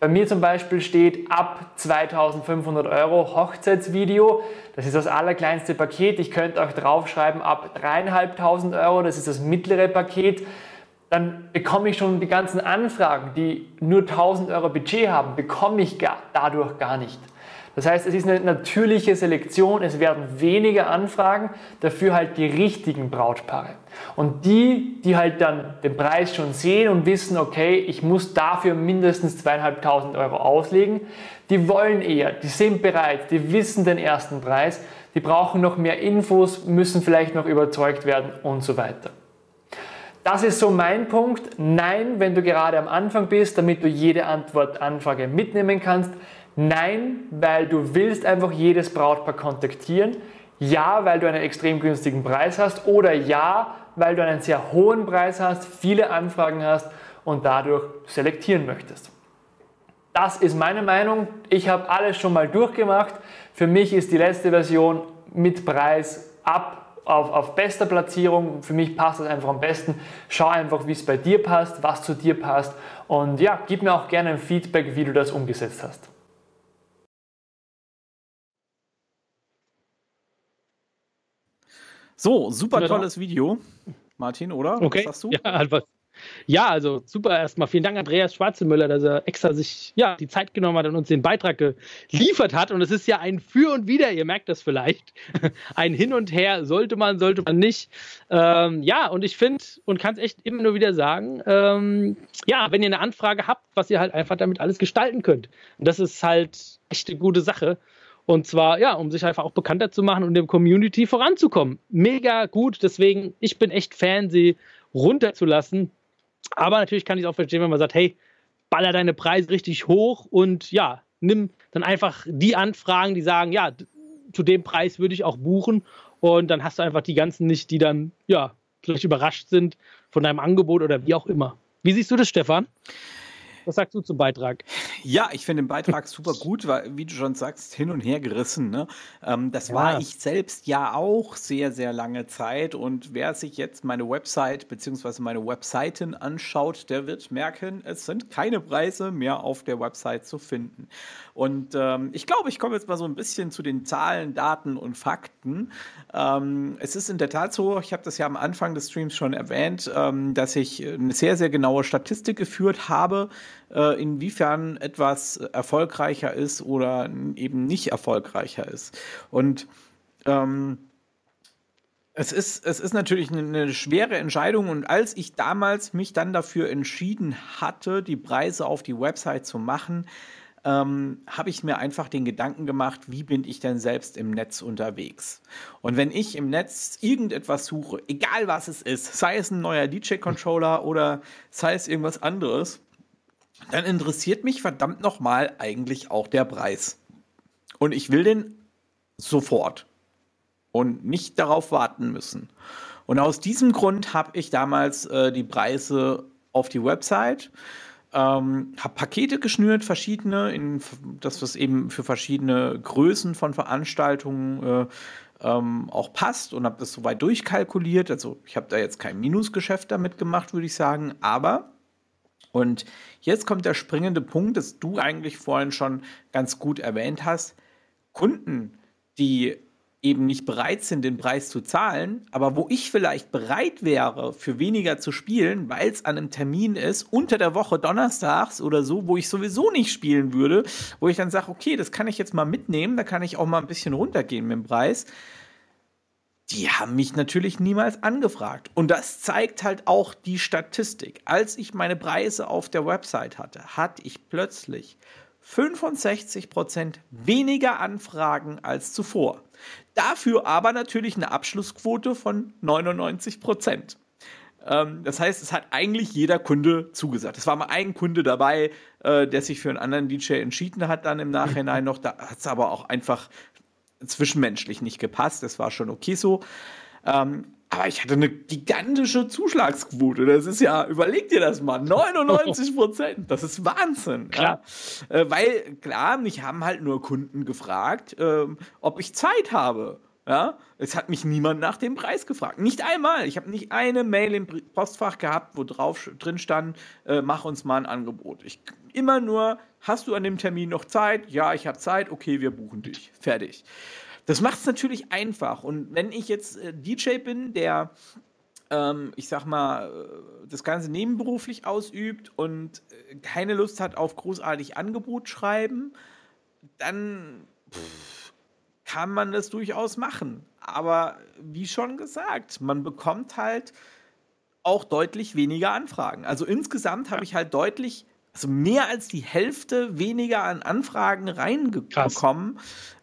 Speaker 4: Bei mir zum Beispiel steht ab 2500 Euro Hochzeitsvideo. Das ist das allerkleinste Paket. Ich könnte auch draufschreiben ab 3500 Euro. Das ist das mittlere Paket. Dann bekomme ich schon die ganzen Anfragen, die nur 1000 Euro Budget haben, bekomme ich gar, dadurch gar nicht. Das heißt, es ist eine natürliche Selektion, es werden weniger Anfragen, dafür halt die richtigen Brautpaare. Und die, die halt dann den Preis schon sehen und wissen, okay, ich muss dafür mindestens zweieinhalbtausend Euro auslegen, die wollen eher, die sind bereit, die wissen den ersten Preis, die brauchen noch mehr Infos, müssen vielleicht noch überzeugt werden und so weiter. Das ist so mein Punkt. Nein, wenn du gerade am Anfang bist, damit du jede Antwort, Anfrage mitnehmen kannst. Nein, weil du willst einfach jedes Brautpaar kontaktieren. Ja, weil du einen extrem günstigen Preis hast. Oder ja, weil du einen sehr hohen Preis hast, viele Anfragen hast und dadurch selektieren möchtest. Das ist meine Meinung. Ich habe alles schon mal durchgemacht. Für mich ist die letzte Version mit Preis ab auf, auf bester Platzierung. Für mich passt das einfach am besten. Schau einfach, wie es bei dir passt, was zu dir passt. Und ja, gib mir auch gerne ein Feedback, wie du das umgesetzt hast.
Speaker 1: So, super tolles Video, Martin, oder?
Speaker 2: Okay. Was sagst du? Ja, was, ja, also super erstmal. Vielen Dank, Andreas Schwarzenmüller, dass er extra sich ja, die Zeit genommen hat und uns den Beitrag geliefert hat. Und es ist ja ein Für und Wider, ihr merkt das vielleicht. Ein Hin und Her, sollte man, sollte man nicht. Ähm, ja, und ich finde und kann es echt immer nur wieder sagen, ähm, ja, wenn ihr eine Anfrage habt, was ihr halt einfach damit alles gestalten könnt. Und das ist halt echt eine gute Sache. Und zwar, ja, um sich einfach auch bekannter zu machen und dem Community voranzukommen. Mega gut. Deswegen, ich bin echt Fan, sie runterzulassen. Aber natürlich kann ich auch verstehen, wenn man sagt, hey, baller deine Preise richtig hoch und ja, nimm dann einfach die Anfragen, die sagen, ja, zu dem Preis würde ich auch buchen. Und dann hast du einfach die ganzen nicht, die dann, ja, vielleicht überrascht sind von deinem Angebot oder wie auch immer. Wie siehst du das, Stefan? Was sagst du zum Beitrag?
Speaker 1: Ja, ich finde den Beitrag super gut, weil, wie du schon sagst, hin und her gerissen. Ne? Ähm, das ja. war ich selbst ja auch sehr, sehr lange Zeit. Und wer sich jetzt meine Website bzw. meine Webseiten anschaut, der wird merken, es sind keine Preise mehr auf der Website zu finden. Und ähm, ich glaube, ich komme jetzt mal so ein bisschen zu den Zahlen, Daten und Fakten. Ähm, es ist in der Tat so, ich habe das ja am Anfang des Streams schon erwähnt, ähm, dass ich eine sehr, sehr genaue Statistik geführt habe, inwiefern etwas erfolgreicher ist oder eben nicht erfolgreicher ist. Und ähm, es ist, es ist natürlich eine schwere Entscheidung und als ich damals mich dann dafür entschieden hatte, die Preise auf die Website zu machen, ähm, habe ich mir einfach den Gedanken gemacht, wie bin ich denn selbst im Netz unterwegs? Und wenn ich im Netz irgendetwas suche, egal was es ist, sei es ein neuer DJ-Controller oder sei es irgendwas anderes, dann interessiert mich verdammt nochmal eigentlich auch der Preis. Und ich will den sofort und nicht darauf warten müssen. Und aus diesem Grund habe ich damals äh, die Preise auf die Website Ähm, habe Pakete geschnürt, verschiedene, in, das was eben für verschiedene Größen von Veranstaltungen äh, ähm, auch passt und habe das soweit durchkalkuliert. Also ich habe da jetzt kein Minusgeschäft damit gemacht, würde ich sagen. Aber, und jetzt kommt der springende Punkt, dass du eigentlich vorhin schon ganz gut erwähnt hast, Kunden, die eben nicht bereit sind, den Preis zu zahlen, aber wo ich vielleicht bereit wäre, für weniger zu spielen, weil es an einem Termin ist, unter der Woche donnerstags oder so, wo ich sowieso nicht spielen würde, wo ich dann sage, okay, das kann ich jetzt mal mitnehmen, da kann ich auch mal ein bisschen runtergehen mit dem Preis. Die haben mich natürlich niemals angefragt. Und das zeigt halt auch die Statistik. Als ich meine Preise auf der Website hatte, hatte ich plötzlich 65% weniger Anfragen als zuvor. Dafür aber natürlich eine Abschlussquote von 99 Prozent. Ähm, das heißt, es hat eigentlich jeder Kunde zugesagt. Es war mal ein Kunde dabei, äh, der sich für einen anderen DJ entschieden hat, dann im Nachhinein noch. Da hat es aber auch einfach zwischenmenschlich nicht gepasst. Das war schon okay so. Ähm, aber ich hatte eine gigantische Zuschlagsquote. Das ist ja, überleg dir das mal, 99 Prozent. Das ist Wahnsinn.
Speaker 2: Klar.
Speaker 1: Ja. Äh, weil, klar, mich haben halt nur Kunden gefragt, ähm, ob ich Zeit habe. Ja, es hat mich niemand nach dem Preis gefragt. Nicht einmal. Ich habe nicht eine Mail im Postfach gehabt, wo drauf drin stand, äh, mach uns mal ein Angebot. Ich immer nur, hast du an dem Termin noch Zeit? Ja, ich habe Zeit. Okay, wir buchen dich. Fertig. Das macht es natürlich einfach. Und wenn ich jetzt äh, DJ bin, der, ähm, ich sag mal, äh, das Ganze nebenberuflich ausübt und äh, keine Lust hat auf großartig Angebot schreiben, dann pff, kann man das durchaus machen. Aber wie schon gesagt, man bekommt halt auch deutlich weniger Anfragen. Also insgesamt habe ich halt deutlich, also mehr als die Hälfte weniger an Anfragen reingekommen,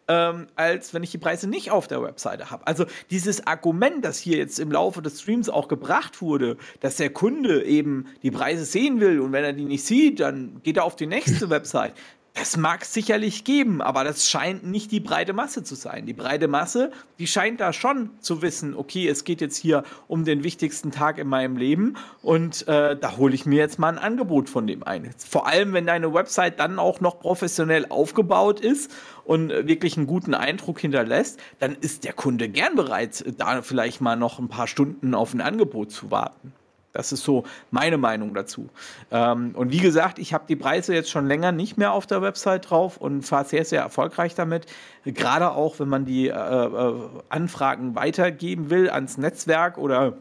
Speaker 1: ähm, als wenn ich die Preise nicht auf der Webseite habe. Also dieses Argument, das hier jetzt im Laufe des Streams auch gebracht wurde, dass der Kunde eben die Preise sehen will und wenn er die nicht sieht, dann geht er auf die nächste Website. Das mag es sicherlich geben, aber das scheint nicht die breite Masse zu sein. Die breite Masse, die scheint da schon zu wissen, okay, es geht jetzt hier um den wichtigsten Tag in meinem Leben und äh, da hole ich mir jetzt mal ein Angebot von dem ein. Vor allem, wenn deine Website dann auch noch professionell aufgebaut ist und wirklich einen guten Eindruck hinterlässt, dann ist der Kunde gern bereit, da vielleicht mal noch ein paar Stunden auf ein Angebot zu warten. Das ist so meine Meinung dazu. Ähm, und wie gesagt, ich habe die Preise jetzt schon länger nicht mehr auf der Website drauf und fahre sehr, sehr erfolgreich damit. Gerade auch, wenn man die äh, äh, Anfragen weitergeben will ans Netzwerk oder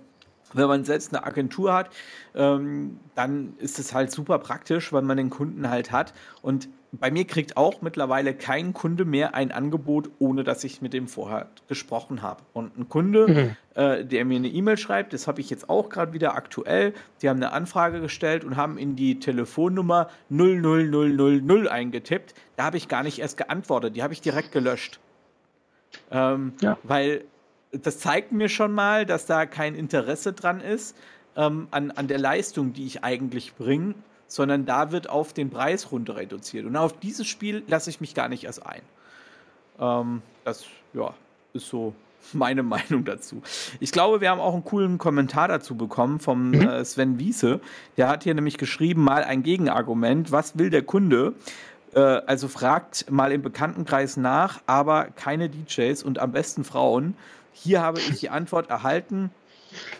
Speaker 1: wenn man selbst eine Agentur hat, ähm, dann ist es halt super praktisch, weil man den Kunden halt hat. Und bei mir kriegt auch mittlerweile kein Kunde mehr ein Angebot, ohne dass ich mit dem vorher gesprochen habe. Und ein Kunde, mhm. äh, der mir eine E-Mail schreibt, das habe ich jetzt auch gerade wieder aktuell, die haben eine Anfrage gestellt und haben in die Telefonnummer 00000 eingetippt. Da habe ich gar nicht erst geantwortet, die habe ich direkt gelöscht. Ähm, ja. Weil das zeigt mir schon mal, dass da kein Interesse dran ist ähm, an, an der Leistung, die ich eigentlich bringe sondern da wird auf den Preis runter reduziert. Und auf dieses Spiel lasse ich mich gar nicht erst ein. Ähm, das ja, ist so meine Meinung dazu. Ich glaube, wir haben auch einen coolen Kommentar dazu bekommen vom mhm. äh, Sven Wiese. Der hat hier nämlich geschrieben, mal ein Gegenargument. Was will der Kunde? Äh, also fragt mal im Bekanntenkreis nach, aber keine DJs und am besten Frauen. Hier habe ich die Antwort erhalten.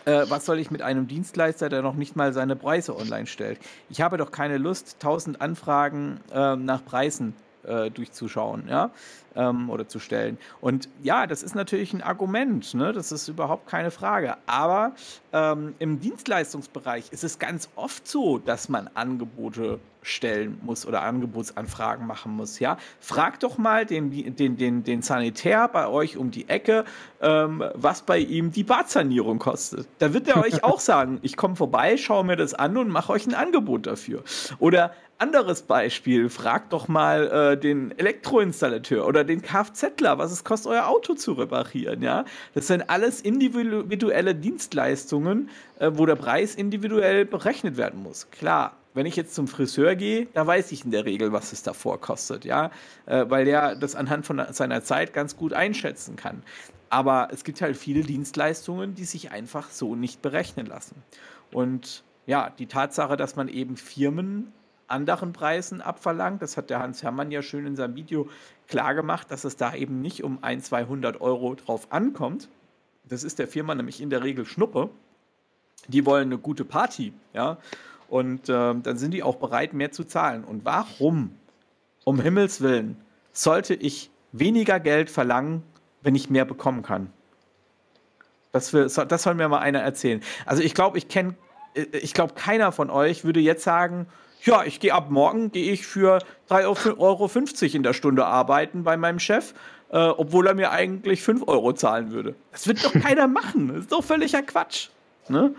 Speaker 1: Äh, was soll ich mit einem Dienstleister, der noch nicht mal seine Preise online stellt? Ich habe doch keine Lust, tausend Anfragen äh, nach Preisen äh, durchzuschauen, ja, ähm, oder zu stellen. Und ja, das ist natürlich ein Argument, ne? das ist überhaupt keine Frage. Aber ähm, im Dienstleistungsbereich ist es ganz oft so, dass man Angebote stellen muss oder Angebotsanfragen machen muss. Ja, fragt doch mal den, den, den, den Sanitär bei euch um die Ecke, ähm, was bei ihm die Badsanierung kostet. Da wird er euch auch sagen, ich komme vorbei, schaue mir das an und mache euch ein Angebot dafür. Oder anderes Beispiel, fragt doch mal äh, den Elektroinstallateur oder den Kfzler, was es kostet, euer Auto zu reparieren. Ja, das sind alles individuelle Dienstleistungen, äh, wo der Preis individuell berechnet werden muss. Klar, wenn ich jetzt zum Friseur gehe, da weiß ich in der Regel, was es davor kostet, ja, äh, weil der das anhand von seiner Zeit ganz gut einschätzen kann. Aber es gibt halt viele Dienstleistungen, die sich einfach so nicht berechnen lassen. Und ja, die Tatsache, dass man eben Firmen anderen Preisen abverlangt. Das hat der Hans Hermann ja schön in seinem Video klar gemacht, dass es da eben nicht um ein, 200 Euro drauf ankommt. Das ist der Firma nämlich in der Regel Schnuppe. Die wollen eine gute Party, ja. Und äh, dann sind die auch bereit, mehr zu zahlen. Und warum, um Himmels Willen, sollte ich weniger Geld verlangen, wenn ich mehr bekommen kann? Das, will, das soll mir mal einer erzählen. Also ich glaube, ich kenne, äh, ich glaube, keiner von euch würde jetzt sagen, ja, ich gehe ab morgen, gehe ich für 3,50 Euro in der Stunde arbeiten bei meinem Chef, äh, obwohl er mir eigentlich 5 Euro zahlen würde. Das wird doch keiner machen. Das ist doch völliger Quatsch. Ne?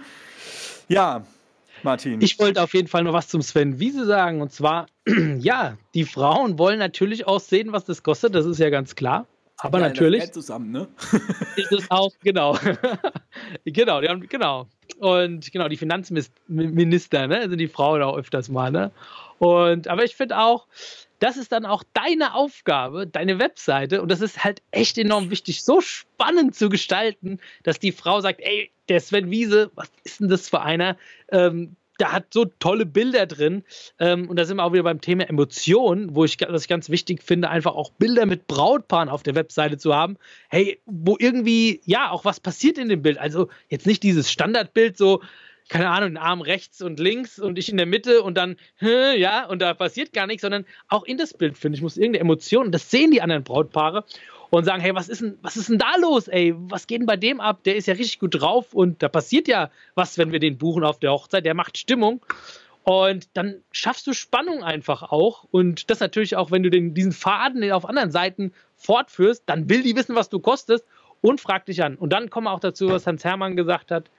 Speaker 1: Ja, Martin.
Speaker 2: Ich wollte auf jeden Fall noch was zum Sven Wiese sagen. Und zwar, ja, die Frauen wollen natürlich auch sehen, was das kostet. Das ist ja ganz klar. Aber ja, natürlich.
Speaker 1: zusammen, ne?
Speaker 2: ist es auch, genau. genau, die haben, genau. Und genau, die Finanzminister, ne, sind die Frauen auch öfters mal, ne? Und, aber ich finde auch, das ist dann auch deine Aufgabe, deine Webseite. Und das ist halt echt enorm wichtig, so spannend zu gestalten, dass die Frau sagt, ey, der Sven Wiese, was ist denn das für einer? Ähm, da hat so tolle Bilder drin. Ähm, und da sind wir auch wieder beim Thema Emotionen, wo ich das ganz wichtig finde, einfach auch Bilder mit Brautpaaren auf der Webseite zu haben. Hey, wo irgendwie, ja, auch was passiert in dem Bild. Also jetzt nicht dieses Standardbild, so, keine Ahnung, ein Arm rechts und links und ich in der Mitte und dann, ja, und da passiert gar nichts, sondern auch in das Bild, finde ich, muss irgendeine Emotion, das sehen die anderen Brautpaare und sagen, hey, was ist denn, was ist denn da los, ey? Was geht denn bei dem ab? Der ist ja richtig gut drauf und da passiert ja was, wenn wir den buchen auf der Hochzeit. Der macht Stimmung. Und dann schaffst du Spannung einfach auch. Und das natürlich auch, wenn du den, diesen Faden auf anderen Seiten fortführst, dann will die wissen, was du kostest und frag dich an. Und dann kommen wir auch dazu, was Hans Hermann gesagt hat.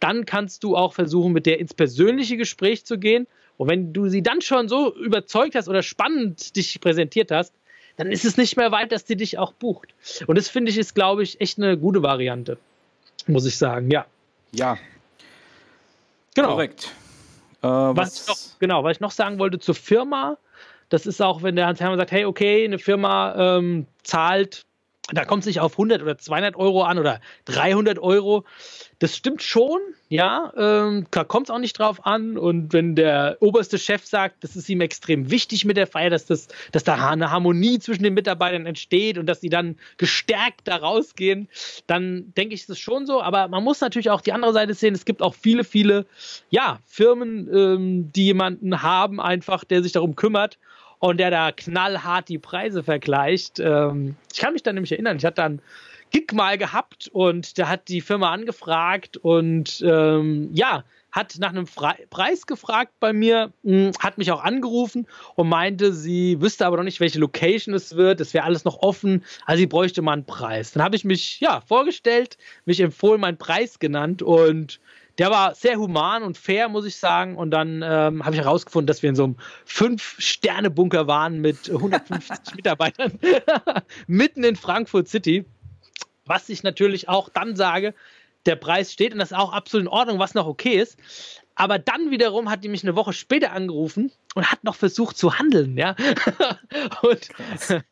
Speaker 2: Dann kannst du auch versuchen, mit der ins persönliche Gespräch zu gehen. Und wenn du sie dann schon so überzeugt hast oder spannend dich präsentiert hast, dann ist es nicht mehr weit, dass die dich auch bucht. Und das finde ich ist, glaube ich, echt eine gute Variante. Muss ich sagen, ja.
Speaker 1: Ja.
Speaker 2: Genau.
Speaker 1: Korrekt.
Speaker 2: Äh, was, was, ich noch, genau, was ich noch sagen wollte zur Firma, das ist auch, wenn der Hans Hermann sagt, hey, okay, eine Firma ähm, zahlt da kommt es nicht auf 100 oder 200 Euro an oder 300 Euro. Das stimmt schon, ja. Ähm, da kommt es auch nicht drauf an. Und wenn der oberste Chef sagt, das ist ihm extrem wichtig mit der Feier, dass, das, dass da eine Harmonie zwischen den Mitarbeitern entsteht und dass sie dann gestärkt da rausgehen, dann denke ich, ist es schon so. Aber man muss natürlich auch die andere Seite sehen. Es gibt auch viele, viele ja, Firmen, ähm, die jemanden haben, einfach, der sich darum kümmert und der da knallhart die Preise vergleicht. Ähm, ich kann mich da nämlich erinnern, ich hatte dann Gig mal gehabt und da hat die Firma angefragt und ähm, ja, hat nach einem Fre Preis gefragt bei mir, mh, hm, hat mich auch angerufen und meinte, sie wüsste aber noch nicht, welche Location es wird, es wäre alles noch offen, also sie bräuchte mal einen Preis. Dann habe ich mich ja vorgestellt, mich empfohlen, meinen Preis genannt und der war sehr human und fair, muss ich sagen. Und dann ähm, habe ich herausgefunden, dass wir in so einem Fünf-Sterne-Bunker waren mit 150 Mitarbeitern mitten in Frankfurt City. Was ich natürlich auch dann sage, der Preis steht und das ist auch absolut in Ordnung, was noch okay ist. Aber dann wiederum hat die mich eine Woche später angerufen und hat noch versucht zu handeln, ja. und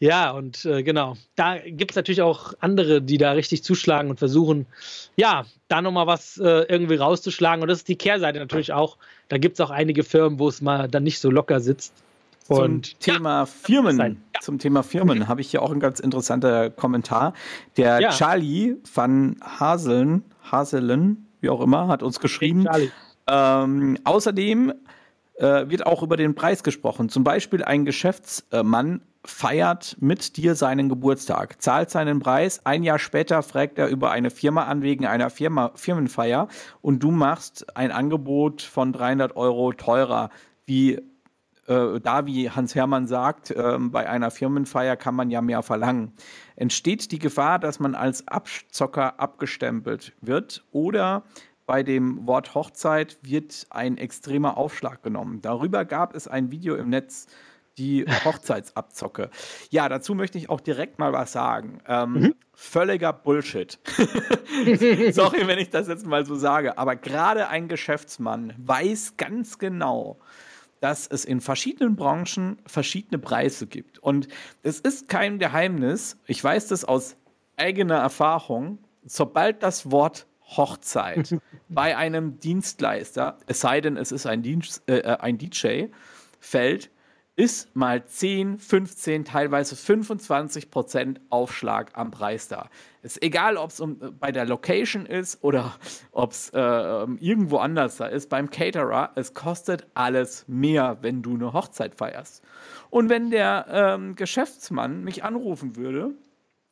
Speaker 2: ja, und äh, genau. Da gibt es natürlich auch andere, die da richtig zuschlagen und versuchen, ja, da nochmal was äh, irgendwie rauszuschlagen. Und das ist die Kehrseite natürlich auch. Da gibt es auch einige Firmen, wo es mal dann nicht so locker sitzt.
Speaker 1: Und zum Thema ja, Firmen, ja. zum Thema Firmen habe ich hier auch einen ganz interessanten Kommentar. Der ja. Charlie van Haseln, Haselen, wie auch immer, hat uns geschrieben. Ähm, außerdem äh, wird auch über den Preis gesprochen. Zum Beispiel ein Geschäftsmann feiert mit dir seinen Geburtstag, zahlt seinen Preis, ein Jahr später fragt er über eine Firma an wegen einer Firma, Firmenfeier und du machst ein Angebot von 300 Euro teurer, wie äh, da, wie Hans Hermann sagt, äh, bei einer Firmenfeier kann man ja mehr verlangen. Entsteht die Gefahr, dass man als Abzocker abgestempelt wird oder bei dem Wort Hochzeit wird ein extremer Aufschlag genommen. Darüber gab es ein Video im Netz, die Hochzeitsabzocke. Ja, dazu möchte ich auch direkt mal was sagen. Ähm, mhm. Völliger Bullshit. Sorry, wenn ich das jetzt mal so sage, aber gerade ein Geschäftsmann weiß ganz genau, dass es in verschiedenen Branchen verschiedene Preise gibt. Und es ist kein Geheimnis, ich weiß das aus eigener Erfahrung, sobald das Wort Hochzeit bei einem Dienstleister, es sei denn, es ist ein, Dienst, äh, äh ein DJ, fällt, ist mal 10, 15, teilweise 25 Prozent Aufschlag am Preis da. Ist egal, ob es um, äh, bei der Location ist oder ob es äh, ähm, irgendwo anders da ist. Beim Caterer, es kostet alles mehr, wenn du eine Hochzeit feierst. Und wenn der ähm, Geschäftsmann mich anrufen würde,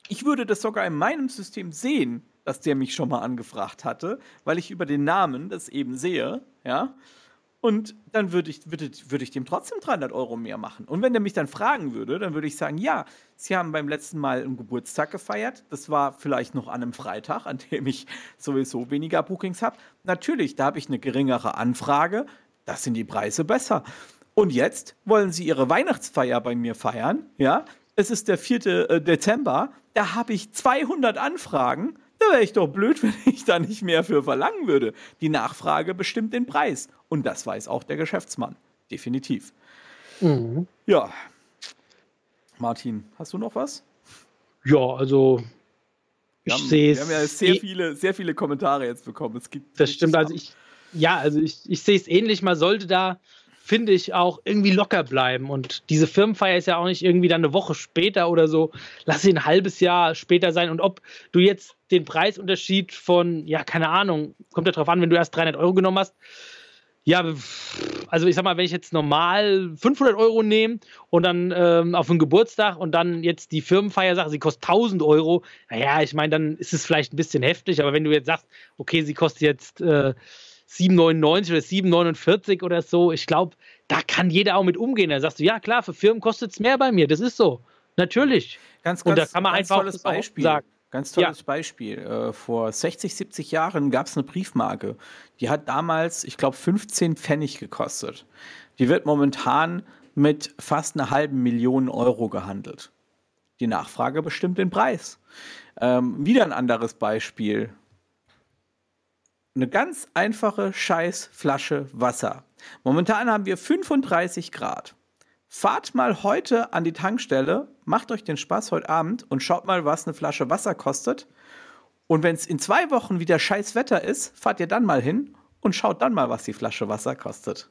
Speaker 1: ich würde das sogar in meinem System sehen, dass der mich schon mal angefragt hatte, weil ich über den Namen das eben sehe, ja. Und dann würde ich, würde, würde ich dem trotzdem 300 Euro mehr machen. Und wenn der mich dann fragen würde, dann würde ich sagen, ja, Sie haben beim letzten Mal einen Geburtstag gefeiert. Das war vielleicht noch an einem Freitag, an dem ich sowieso weniger Bookings habe. Natürlich, da habe ich eine geringere Anfrage. Das sind die Preise besser. Und jetzt wollen Sie Ihre Weihnachtsfeier bei mir feiern, ja? Es ist der 4. Äh, Dezember. Da habe ich 200 Anfragen da wäre ich doch blöd, wenn ich da nicht mehr für verlangen würde. Die Nachfrage bestimmt den Preis. Und das weiß auch der Geschäftsmann. Definitiv. Mhm. Ja. Martin, hast du noch was?
Speaker 2: Ja, also
Speaker 1: ich sehe es. Wir haben ja sehr viele, sehr viele Kommentare jetzt bekommen. Es gibt
Speaker 2: das stimmt. Also ich, ja, also ich, ich sehe es ähnlich. Man sollte da finde ich, auch irgendwie locker bleiben. Und diese Firmenfeier ist ja auch nicht irgendwie dann eine Woche später oder so. Lass sie ein halbes Jahr später sein. Und ob du jetzt den Preisunterschied von, ja, keine Ahnung, kommt ja drauf an, wenn du erst 300 Euro genommen hast. Ja, also ich sag mal, wenn ich jetzt normal 500 Euro nehme und dann ähm, auf einen Geburtstag und dann jetzt die Firmenfeier sage, sie kostet 1000 Euro, naja, ich meine, dann ist es vielleicht ein bisschen heftig, aber wenn du jetzt sagst, okay, sie kostet jetzt äh, 7,99 oder 7,49 oder so. Ich glaube, da kann jeder auch mit umgehen. Da sagst du, ja klar, für Firmen kostet es mehr bei mir. Das ist so. Natürlich.
Speaker 1: Ganz, ganz, Und da kann man einfach tolles Beispiel. sagen. Ganz tolles ja. Beispiel. Äh, vor 60, 70 Jahren gab es eine Briefmarke. Die hat damals, ich glaube, 15 Pfennig gekostet. Die wird momentan mit fast einer halben Million Euro gehandelt. Die Nachfrage bestimmt den Preis. Ähm, wieder ein anderes Beispiel eine ganz einfache Scheißflasche Wasser. Momentan haben wir 35 Grad. Fahrt mal heute an die Tankstelle, macht euch den Spaß heute Abend und schaut mal, was eine Flasche Wasser kostet. Und wenn es in zwei Wochen wieder scheiß Wetter ist, fahrt ihr dann mal hin und schaut dann mal, was die Flasche Wasser kostet.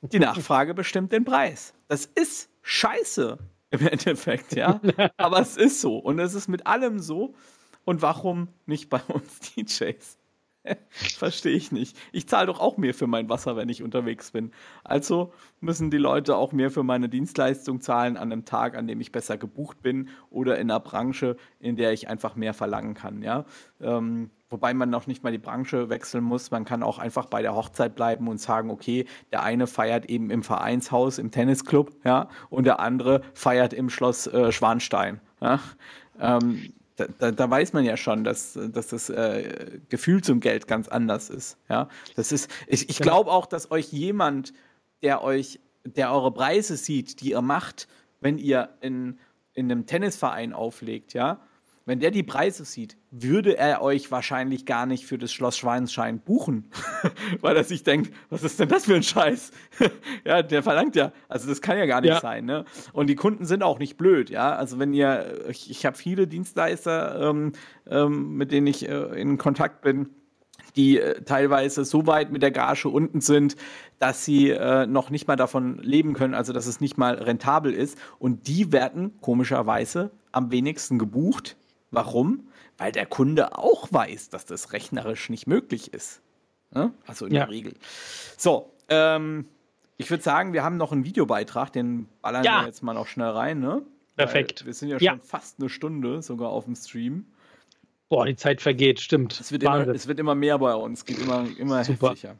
Speaker 1: Die Nachfrage bestimmt den Preis. Das ist scheiße im Endeffekt, ja. Aber es ist so. Und es ist mit allem so. Und warum nicht bei uns DJs? Verstehe ich nicht. Ich zahle doch auch mehr für mein Wasser, wenn ich unterwegs bin. Also müssen die Leute auch mehr für meine Dienstleistung zahlen an einem Tag, an dem ich besser gebucht bin oder in einer Branche, in der ich einfach mehr verlangen kann. Ja? Ähm, wobei man noch nicht mal die Branche wechseln muss. Man kann auch einfach bei der Hochzeit bleiben und sagen, okay, der eine feiert eben im Vereinshaus, im Tennisclub, ja, und der andere feiert im Schloss äh, Schwanstein. Ja? Ähm, da, da, da, weiß man ja schon, dass, dass das äh, Gefühl zum Geld ganz anders ist. Ja, das ist, ich, ich glaube auch, dass euch jemand, der euch, der eure Preise sieht, die ihr macht, wenn ihr in, in einem Tennisverein auflegt, ja, wenn der die Preise sieht, würde er euch wahrscheinlich gar nicht für das Schloss Schweinschein buchen, weil er sich denkt, was ist denn das für ein Scheiß? ja, der verlangt ja, also das kann ja gar nicht ja. sein. Ne? Und die Kunden sind auch nicht blöd, ja. Also wenn ihr, ich, ich habe viele Dienstleister, ähm, ähm, mit denen ich äh, in Kontakt bin, die äh, teilweise so weit mit der Gage unten sind, dass sie äh, noch nicht mal davon leben können, also dass es nicht mal rentabel ist. Und die werden komischerweise am wenigsten gebucht Warum? Weil der Kunde auch weiß, dass das rechnerisch nicht möglich ist. Ne? Also in ja. der Regel. So, ähm, ich würde sagen, wir haben noch einen Videobeitrag, den ballern ja. wir jetzt mal noch schnell rein. Ne?
Speaker 2: Perfekt.
Speaker 1: Weil wir sind ja schon ja. fast eine Stunde sogar auf dem Stream.
Speaker 2: Boah, die Zeit vergeht, stimmt.
Speaker 1: Es wird, immer, es wird immer mehr bei uns, geht immer, immer heftiger.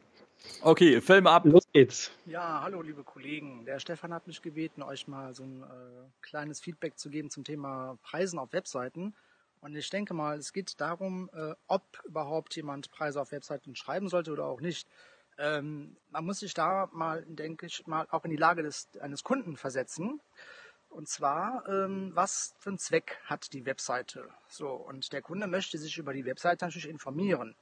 Speaker 1: Okay, Film ab.
Speaker 2: Los geht's.
Speaker 5: Ja, hallo liebe Kollegen. Der Stefan hat mich gebeten, euch mal so ein äh, kleines Feedback zu geben zum Thema Preisen auf Webseiten. Und ich denke mal, es geht darum, äh, ob überhaupt jemand Preise auf Webseiten schreiben sollte oder auch nicht. Ähm, man muss sich da mal, denke ich, mal auch in die Lage des, eines Kunden versetzen. Und zwar, ähm, was für einen Zweck hat die Webseite? So, und der Kunde möchte sich über die Webseite natürlich informieren.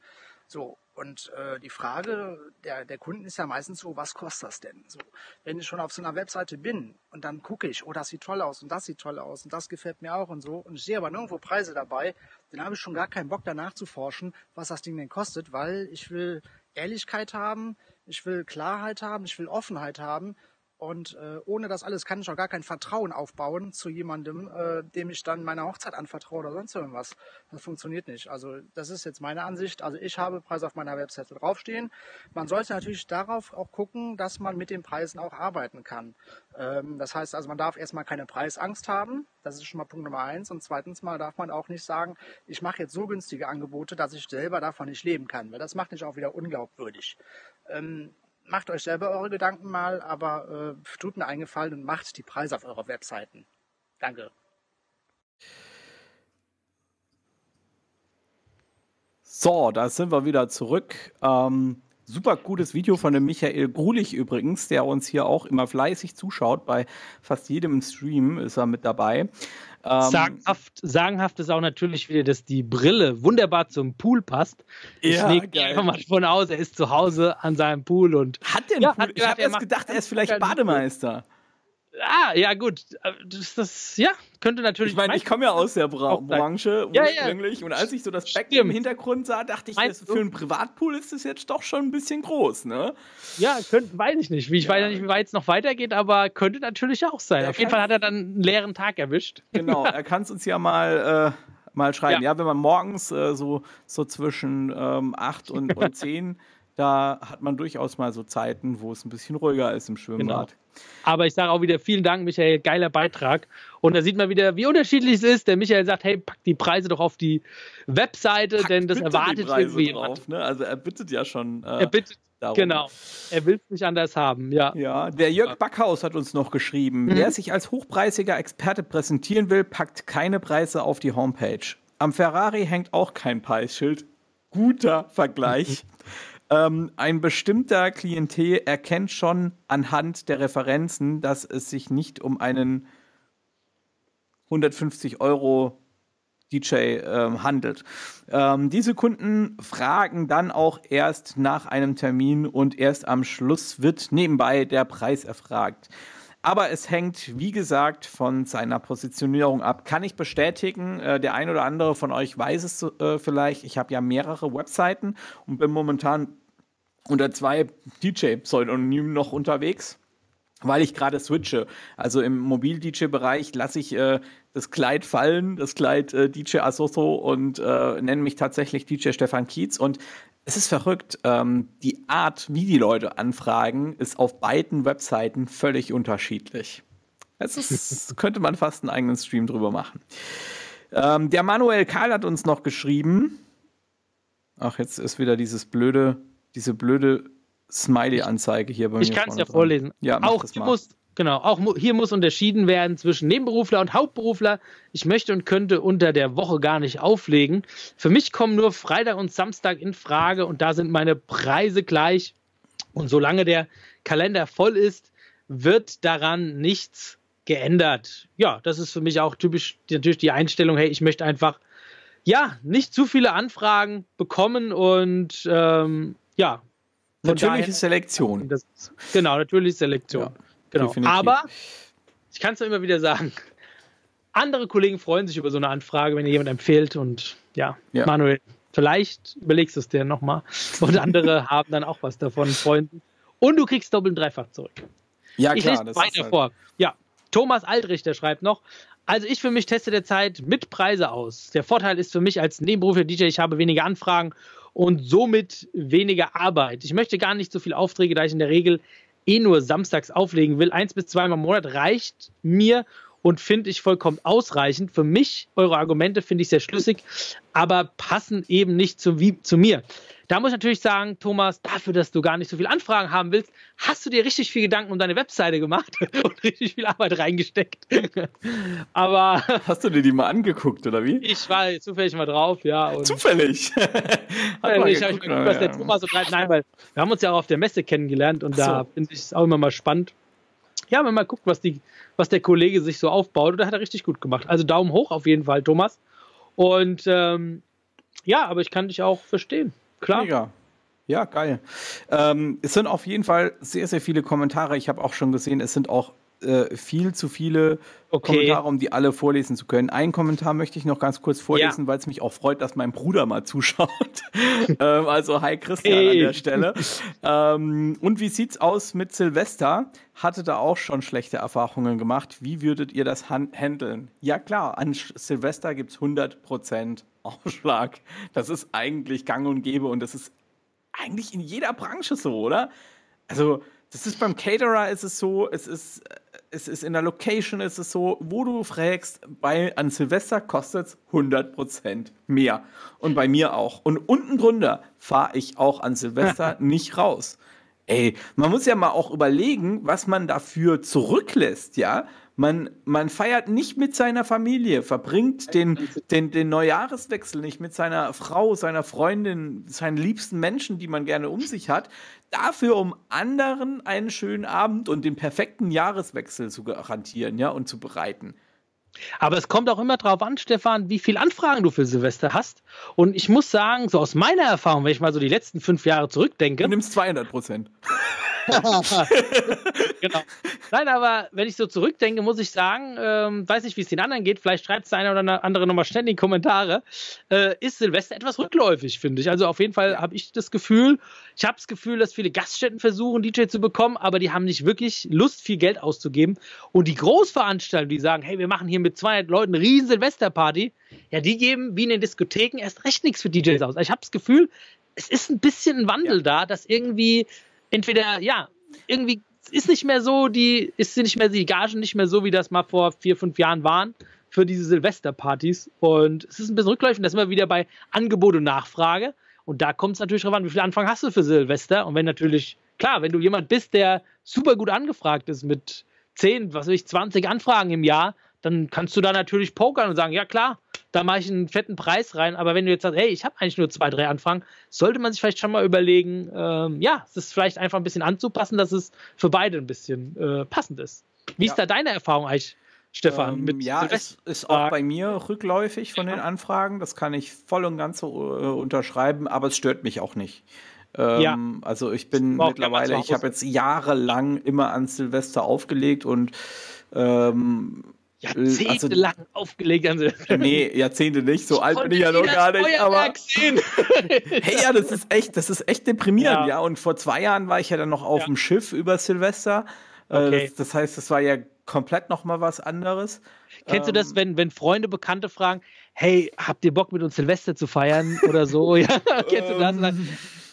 Speaker 5: So, und äh, die Frage der, der Kunden ist ja meistens so, was kostet das denn? So, wenn ich schon auf so einer Webseite bin und dann gucke ich, oh, das sieht toll aus und das sieht toll aus und das gefällt mir auch und so und ich sehe aber nirgendwo Preise dabei, dann habe ich schon gar keinen Bock danach zu forschen, was das Ding denn kostet, weil ich will Ehrlichkeit haben, ich will Klarheit haben, ich will Offenheit haben und äh, ohne das alles kann ich auch gar kein Vertrauen aufbauen zu jemandem, äh, dem ich dann meine Hochzeit anvertraue oder sonst irgendwas. Das funktioniert nicht. Also das ist jetzt meine Ansicht. Also ich habe Preise auf meiner Webseite draufstehen. Man sollte natürlich darauf auch gucken, dass man mit den Preisen auch arbeiten kann. Ähm, das heißt also, man darf erstmal keine Preisangst haben. Das ist schon mal Punkt Nummer eins. Und zweitens mal darf man auch nicht sagen, ich mache jetzt so günstige Angebote, dass ich selber davon nicht leben kann. Weil das macht mich auch wieder unglaubwürdig. Ähm, macht euch selber eure Gedanken mal, aber äh, tut mir einen Gefallen und macht die Preise auf eurer Webseiten. Danke.
Speaker 1: So, da sind wir wieder zurück. Ähm, super gutes Video von dem Michael Grulich übrigens, der uns hier auch immer fleißig zuschaut. Bei fast jedem Stream ist er mit dabei.
Speaker 2: Ähm, sagenhaft, sagenhaft ist auch natürlich wieder, dass die Brille wunderbar zum Pool passt. Ich ja, lege einfach mal davon aus, er ist zu Hause an seinem Pool und.
Speaker 1: Hat einen ja, Pool? ich habe erst gedacht, er ist vielleicht Bademeister.
Speaker 2: Ah, ja, gut. Äh, das, das ja, könnte natürlich.
Speaker 1: Ich meine, ich komme ja aus der Bra Branche ja, ursprünglich ja. und als ich so das Becken im Hintergrund sah, dachte ich, das, für einen Privatpool ist das jetzt doch schon ein bisschen groß, ne?
Speaker 2: Ja, könnte, weiß ich nicht. Wie, ich ja. weiß ja nicht, wie weit es noch weitergeht, aber könnte natürlich auch sein. Der Auf jeden Fall hat er dann einen leeren Tag erwischt.
Speaker 1: Genau, er kann es uns ja mal. Äh, mal schreiben. Ja. ja, wenn man morgens äh, so, so zwischen ähm, 8 und, und 10 da hat man durchaus mal so Zeiten, wo es ein bisschen ruhiger ist im Schwimmbad. Genau.
Speaker 2: Aber ich sage auch wieder vielen Dank, Michael, geiler Beitrag. Und da sieht man wieder, wie unterschiedlich es ist. Der Michael sagt, hey, pack die Preise doch auf die Webseite, Packt denn das erwartet irgendwie
Speaker 1: drauf, ne? Also er bittet ja schon.
Speaker 2: Äh, er bittet Darum. Genau. Er will es nicht anders haben, ja.
Speaker 1: Ja, der Jörg Backhaus hat uns noch geschrieben, mhm. wer sich als hochpreisiger Experte präsentieren will, packt keine Preise auf die Homepage. Am Ferrari hängt auch kein Preisschild. Guter Vergleich. Ähm, ein bestimmter Klientel erkennt schon anhand der Referenzen, dass es sich nicht um einen 150 Euro DJ ähm, handelt. Ähm, diese Kunden fragen dann auch erst nach einem Termin und erst am Schluss wird nebenbei der Preis erfragt. Aber es hängt, wie gesagt, von seiner Positionierung ab. Kann ich bestätigen, äh, der ein oder andere von euch weiß es äh, vielleicht. Ich habe ja mehrere Webseiten und bin momentan unter zwei DJ-Pseudonymen noch unterwegs weil ich gerade switche. Also im Mobil-DJ-Bereich lasse ich äh, das Kleid fallen, das Kleid äh, DJ Asoso und äh, nenne mich tatsächlich DJ Stefan Kietz. Und es ist verrückt, ähm, die Art, wie die Leute anfragen, ist auf beiden Webseiten völlig unterschiedlich. Es ist, könnte man fast einen eigenen Stream drüber machen. Ähm, der Manuel Karl hat uns noch geschrieben. Ach, jetzt ist wieder dieses blöde diese blöde Smiley-Anzeige hier
Speaker 2: bei ich mir. Ich kann es ja dran. vorlesen. Ja, auch hier muss, genau, auch hier muss unterschieden werden zwischen Nebenberufler und Hauptberufler. Ich möchte und könnte unter der Woche gar nicht auflegen. Für mich kommen nur Freitag und Samstag in Frage und da sind meine Preise gleich. Und solange der Kalender voll ist, wird daran nichts geändert. Ja, das ist für mich auch typisch natürlich die Einstellung, hey, ich möchte einfach ja, nicht zu viele Anfragen bekommen und ähm, ja.
Speaker 1: Natürliche Selektion.
Speaker 2: Das, genau, natürliche Selektion. Ja, genau. Definitiv. Aber ich kann es immer wieder sagen, andere Kollegen freuen sich über so eine Anfrage, wenn ihr jemand empfiehlt und ja, ja. Manuel, vielleicht überlegst du es dir nochmal und andere haben dann auch was davon, Freunden. Und du kriegst doppelt und dreifach zurück. Ja, ich klar. Lese weiter halt vor. Ja, Thomas Altrichter schreibt noch, also ich für mich teste derzeit mit Preise aus. Der Vorteil ist für mich als nebenberuflicher DJ, ich habe weniger Anfragen und somit weniger Arbeit. Ich möchte gar nicht so viele Aufträge, da ich in der Regel eh nur samstags auflegen will. Eins bis zweimal im Monat reicht mir und finde ich vollkommen ausreichend. Für mich, eure Argumente finde ich sehr schlüssig, aber passen eben nicht zu, wie, zu mir. Da muss ich natürlich sagen, Thomas, dafür, dass du gar nicht so viele Anfragen haben willst, hast du dir richtig viel Gedanken um deine Webseite gemacht und richtig viel Arbeit reingesteckt. Aber.
Speaker 1: Hast du dir die mal angeguckt, oder wie?
Speaker 2: Ich war zufällig mal drauf, ja.
Speaker 1: zufällig?
Speaker 2: zufällig habe ich mal geguckt, was der Thomas so treibt. Nein, weil wir haben uns ja auch auf der Messe kennengelernt und so. da finde ich es auch immer mal spannend. Ja, wenn man mal guckt, was, die, was der Kollege sich so aufbaut, und da hat er richtig gut gemacht. Also Daumen hoch auf jeden Fall, Thomas. Und ähm, ja, aber ich kann dich auch verstehen. Klar.
Speaker 1: Mega. Ja, geil. Ähm, es sind auf jeden Fall sehr, sehr viele Kommentare. Ich habe auch schon gesehen, es sind auch äh, viel zu viele
Speaker 2: Okay.
Speaker 1: Kommentare, um die alle vorlesen zu können. Einen Kommentar möchte ich noch ganz kurz vorlesen, weil es mich auch freut, dass mein Bruder mal zuschaut. ähm, also hi Christian
Speaker 2: Hey.
Speaker 1: an der Stelle. ähm, und wie sieht's aus mit Silvester? Hatte da auch schon schlechte Erfahrungen gemacht. Wie würdet ihr das han handeln? Ja klar, an Silvester gibt's 100% Aufschlag. Das ist eigentlich gang und gäbe und das ist eigentlich in jeder Branche so, oder? Also, das ist beim Caterer ist es so, es ist, es ist in der Location ist es so, wo du fragst, bei, an Silvester kostet es 100% mehr. Und bei mir auch. Und unten drunter fahre ich auch an Silvester nicht raus. Ey, man muss ja mal auch überlegen, was man dafür zurücklässt, ja? Man, man feiert nicht mit seiner Familie, verbringt den, den, den Neujahreswechsel nicht mit seiner Frau, seiner Freundin, seinen liebsten Menschen, die man gerne um sich hat, dafür, um anderen einen schönen Abend und den perfekten Jahreswechsel zu garantieren, ja, und zu bereiten.
Speaker 2: Aber es kommt auch immer drauf an, Stefan, wie viele Anfragen du für Silvester hast. Und ich muss sagen, so aus meiner Erfahrung, wenn ich mal so die letzten fünf Jahre zurückdenke,
Speaker 1: Du nimmst 200 Prozent.
Speaker 2: genau. Nein, aber wenn ich so zurückdenke, muss ich sagen, ähm, weiß nicht, wie es den anderen geht, vielleicht schreibt es der eine oder andere nochmal schnell in die Kommentare, äh, ist Silvester etwas rückläufig, finde ich. Also auf jeden Fall habe ich das Gefühl, ich habe das Gefühl, dass viele Gaststätten versuchen, DJ zu bekommen, aber die haben nicht wirklich Lust, viel Geld auszugeben. Und die Großveranstalter, die sagen, hey, wir machen hier mit 200 Leuten eine riesen Silvesterparty, ja, die geben wie in den Diskotheken erst recht nichts für DJs aus. Also ich habe das Gefühl, es ist ein bisschen ein Wandel da, dass irgendwie entweder, ja, irgendwie ist nicht mehr so, die, ist nicht mehr die Gagen nicht mehr so, wie das mal vor vier, fünf Jahren waren für diese Silvesterpartys. Und es ist ein bisschen rückläufig, da sind wir wieder bei Angebot und Nachfrage. Und da kommt es natürlich drauf an, wie viel Anfang hast du für Silvester? Und wenn natürlich, klar, wenn du jemand bist, der super gut angefragt ist mit 10, was weiß ich, 20 Anfragen im Jahr, dann kannst du da natürlich pokern und sagen, ja klar, da mache ich einen fetten Preis rein. Aber wenn du jetzt sagst, hey, ich habe eigentlich nur zwei, drei Anfragen, sollte man sich vielleicht schon mal überlegen, ähm, ja, es ist vielleicht einfach ein bisschen anzupassen, dass es für beide ein bisschen äh, passend ist. Wie ist
Speaker 1: Ja.
Speaker 2: da deine Erfahrung eigentlich, Stefan?
Speaker 1: Ähm,
Speaker 2: mit
Speaker 1: ja, es ist auch bei mir rückläufig von den Anfragen. Das kann ich voll und ganz so äh, unterschreiben, aber es stört mich auch nicht. Ähm,
Speaker 2: Ja.
Speaker 1: Also ich bin
Speaker 2: Auch
Speaker 1: mittlerweile, ich habe jetzt jahrelang immer an Silvester aufgelegt und ähm,
Speaker 2: Jahrzehntelang aufgelegt an Silvester.
Speaker 1: nee, Jahrzehnte nicht, so alt bin ich ja noch gar nicht, aber hey, ja, das ist echt, das ist echt deprimierend,
Speaker 2: Ja.
Speaker 1: ja. Und vor zwei Jahren war ich ja dann noch auf
Speaker 2: Ja.
Speaker 1: dem Schiff über Silvester. Äh,
Speaker 2: Okay.
Speaker 1: Das, das heißt, das war ja komplett noch mal was anderes.
Speaker 2: Kennst du das,
Speaker 1: Ähm,
Speaker 2: wenn, wenn Freunde, Bekannte fragen, hey, habt ihr Bock mit uns Silvester zu feiern oder so? Ja, kennst du das?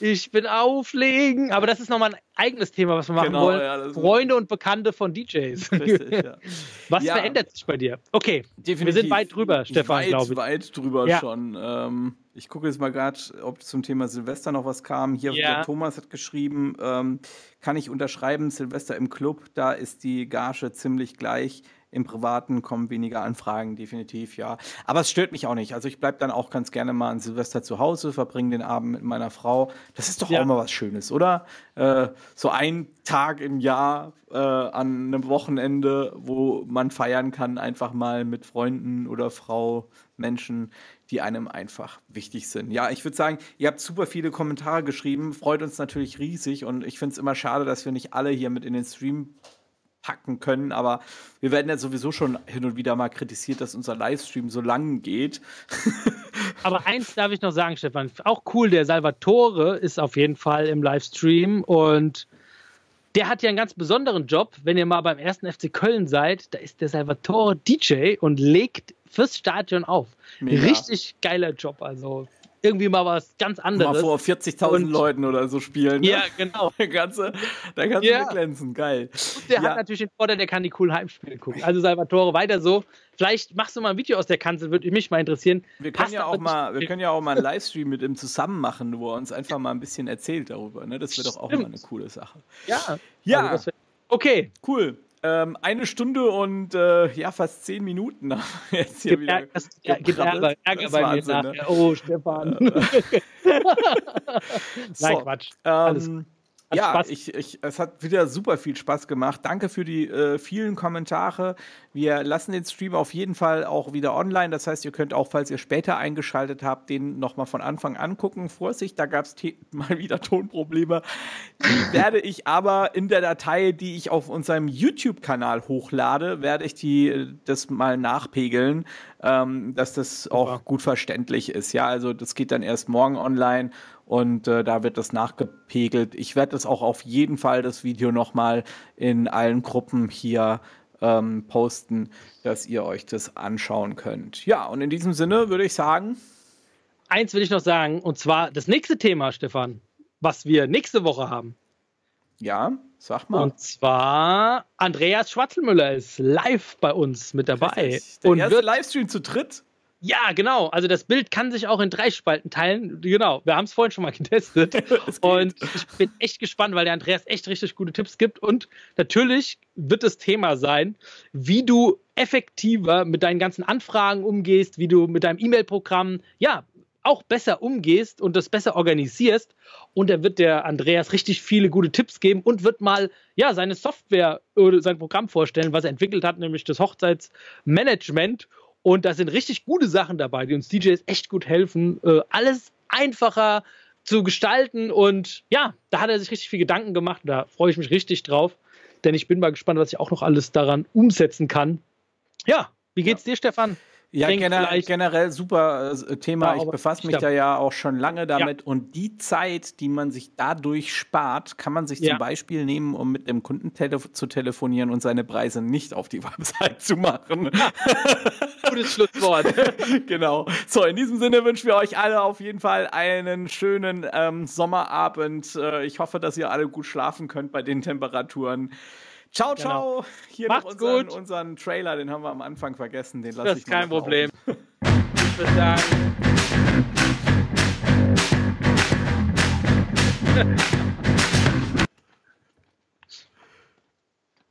Speaker 2: Ich bin auflegen. Aber das ist nochmal ein eigenes Thema, was wir machen
Speaker 1: Genau,
Speaker 2: wollen.
Speaker 1: ja,
Speaker 2: Freunde und Bekannte von DJs.
Speaker 1: Richtig, ja.
Speaker 2: Was
Speaker 1: Ja.
Speaker 2: verändert sich bei dir? Okay, wir
Speaker 1: Definitiv.
Speaker 2: sind weit drüber, Stefan,
Speaker 1: weit,
Speaker 2: glaube ich.
Speaker 1: Weit drüber schon. Ähm, ich gucke jetzt mal gerade, ob zum Thema Silvester noch was kam. Hier,
Speaker 2: Ja.
Speaker 1: der Thomas hat geschrieben, ähm, kann ich unterschreiben, Silvester im Club, da ist die Gage ziemlich gleich. Im Privaten kommen weniger Anfragen, definitiv, ja. Aber es stört mich auch nicht. Also ich bleibe dann auch ganz gerne mal an Silvester zu Hause, verbringe den Abend mit meiner Frau. Das ist doch
Speaker 2: Ja.
Speaker 1: auch mal was Schönes, oder? Äh, so ein Tag im Jahr äh, an einem Wochenende, wo man feiern kann, einfach mal mit Freunden oder Frau, Menschen, die einem einfach wichtig sind. Ja, ich würde sagen, ihr habt super viele Kommentare geschrieben, freut uns natürlich riesig und ich finde es immer schade, dass wir nicht alle hier mit in den Stream packen können, aber wir werden ja sowieso schon hin und wieder mal kritisiert, dass unser Livestream so lang geht.
Speaker 2: Aber eins darf ich noch sagen, Stefan. Auch cool, der Salvatore ist auf jeden Fall im Livestream und der hat ja einen ganz besonderen Job. Wenn ihr mal beim ersten FC Köln seid, da ist der Salvatore DJ und legt fürs Stadion auf.
Speaker 1: Mega.
Speaker 2: Richtig geiler Job. Also irgendwie mal was ganz
Speaker 1: Mal
Speaker 2: anderes.
Speaker 1: vor 40.000
Speaker 2: Und-
Speaker 1: Leuten oder so spielen. ne?
Speaker 2: Ja, genau.
Speaker 1: Da kannst du, da kannst
Speaker 2: Ja.
Speaker 1: du glänzen. Geil.
Speaker 2: Der
Speaker 1: Ja.
Speaker 2: hat natürlich den Vorteil, der kann die coolen Heimspiele gucken. Also Salvatore, weiter so. Vielleicht machst du mal ein Video aus der Kanzel, würde mich mal interessieren.
Speaker 1: Wir können,
Speaker 2: Passt
Speaker 1: ja auch mal, wir können ja auch mal einen Livestream mit ihm zusammen machen, wo er uns einfach mal ein bisschen erzählt darüber. Ne? Das wäre doch auch mal eine coole Sache.
Speaker 2: Ja.
Speaker 1: Ja.
Speaker 2: Also okay.
Speaker 1: Cool. Ähm, eine Stunde und äh, ja, fast zehn Minuten haben wir jetzt hier wieder.
Speaker 2: Ärger, ja, gibt Ärger. Ärger bei mir nachher.
Speaker 1: ne?
Speaker 2: Oh, Stefan. Nein,
Speaker 1: So,
Speaker 2: Quatsch. Alles-
Speaker 1: Ähm, Ja, ich, ich, es hat wieder super viel Spaß gemacht. Danke für die äh, vielen Kommentare. Wir lassen den Stream auf jeden Fall auch wieder online. Das heißt, ihr könnt auch, falls ihr später eingeschaltet habt, den nochmal von Anfang angucken. Vorsicht, da gab es mal wieder Tonprobleme. Die werde ich aber in der Datei, die ich auf unserem YouTube-Kanal hochlade, werde ich die äh, das mal nachpegeln, ähm, dass das auch gut verständlich ist. Ja, also das geht dann erst morgen online und äh, da wird das nachgepegelt. Ich werde das auch auf jeden Fall das Video nochmal in allen Gruppen hier ähm, posten, dass ihr euch das anschauen könnt. Ja, und in diesem Sinne würde ich sagen.
Speaker 2: Eins will ich noch sagen, und zwar das nächste Thema, Stefan, was wir nächste Woche haben.
Speaker 1: Ja, sag mal.
Speaker 2: Und zwar Andreas Schwarzelmüller ist live bei uns mit dabei.
Speaker 1: Richtig. Der
Speaker 2: und
Speaker 1: erste wird Livestream zu dritt.
Speaker 2: Ja, genau. Also das Bild kann sich auch in drei Spalten teilen. Genau, wir haben es vorhin schon mal getestet. und ich bin echt gespannt, weil der Andreas echt richtig gute Tipps gibt. Und natürlich wird das Thema sein, wie du effektiver mit deinen ganzen Anfragen umgehst, wie du mit deinem E-Mail-Programm, ja, auch besser umgehst und das besser organisierst. Und da wird der Andreas richtig viele gute Tipps geben und wird mal ja seine Software oder sein Programm vorstellen, was er entwickelt hat, nämlich das Hochzeitsmanagement. Und da sind richtig gute Sachen dabei, die uns DJs echt gut helfen, äh, alles einfacher zu gestalten. Und ja, da hat er sich richtig viel Gedanken gemacht. Da freue ich mich richtig drauf, denn ich bin mal gespannt, was ich auch noch alles daran umsetzen kann. Ja, wie geht's ja. dir, Stefan?
Speaker 1: Ja, generell, generell super äh, Thema. Ja, ich befasse mich da ja auch schon lange damit. Ja. Und die Zeit, die man sich dadurch spart, kann man sich ja. zum Beispiel nehmen, um mit dem Kunden tele zu telefonieren und seine Preise nicht auf die Website zu machen.
Speaker 2: Gutes Schlusswort.
Speaker 1: genau. So, in diesem Sinne wünschen wir euch alle auf jeden Fall einen schönen ähm, Sommerabend. Äh, ich hoffe, dass ihr alle gut schlafen könnt bei den Temperaturen. Ciao, ciao. Genau. Hier Macht's noch unseren, gut. unseren Trailer, den haben wir am Anfang vergessen. Den lasse
Speaker 2: ich
Speaker 1: ist
Speaker 2: kein Problem. würde sagen.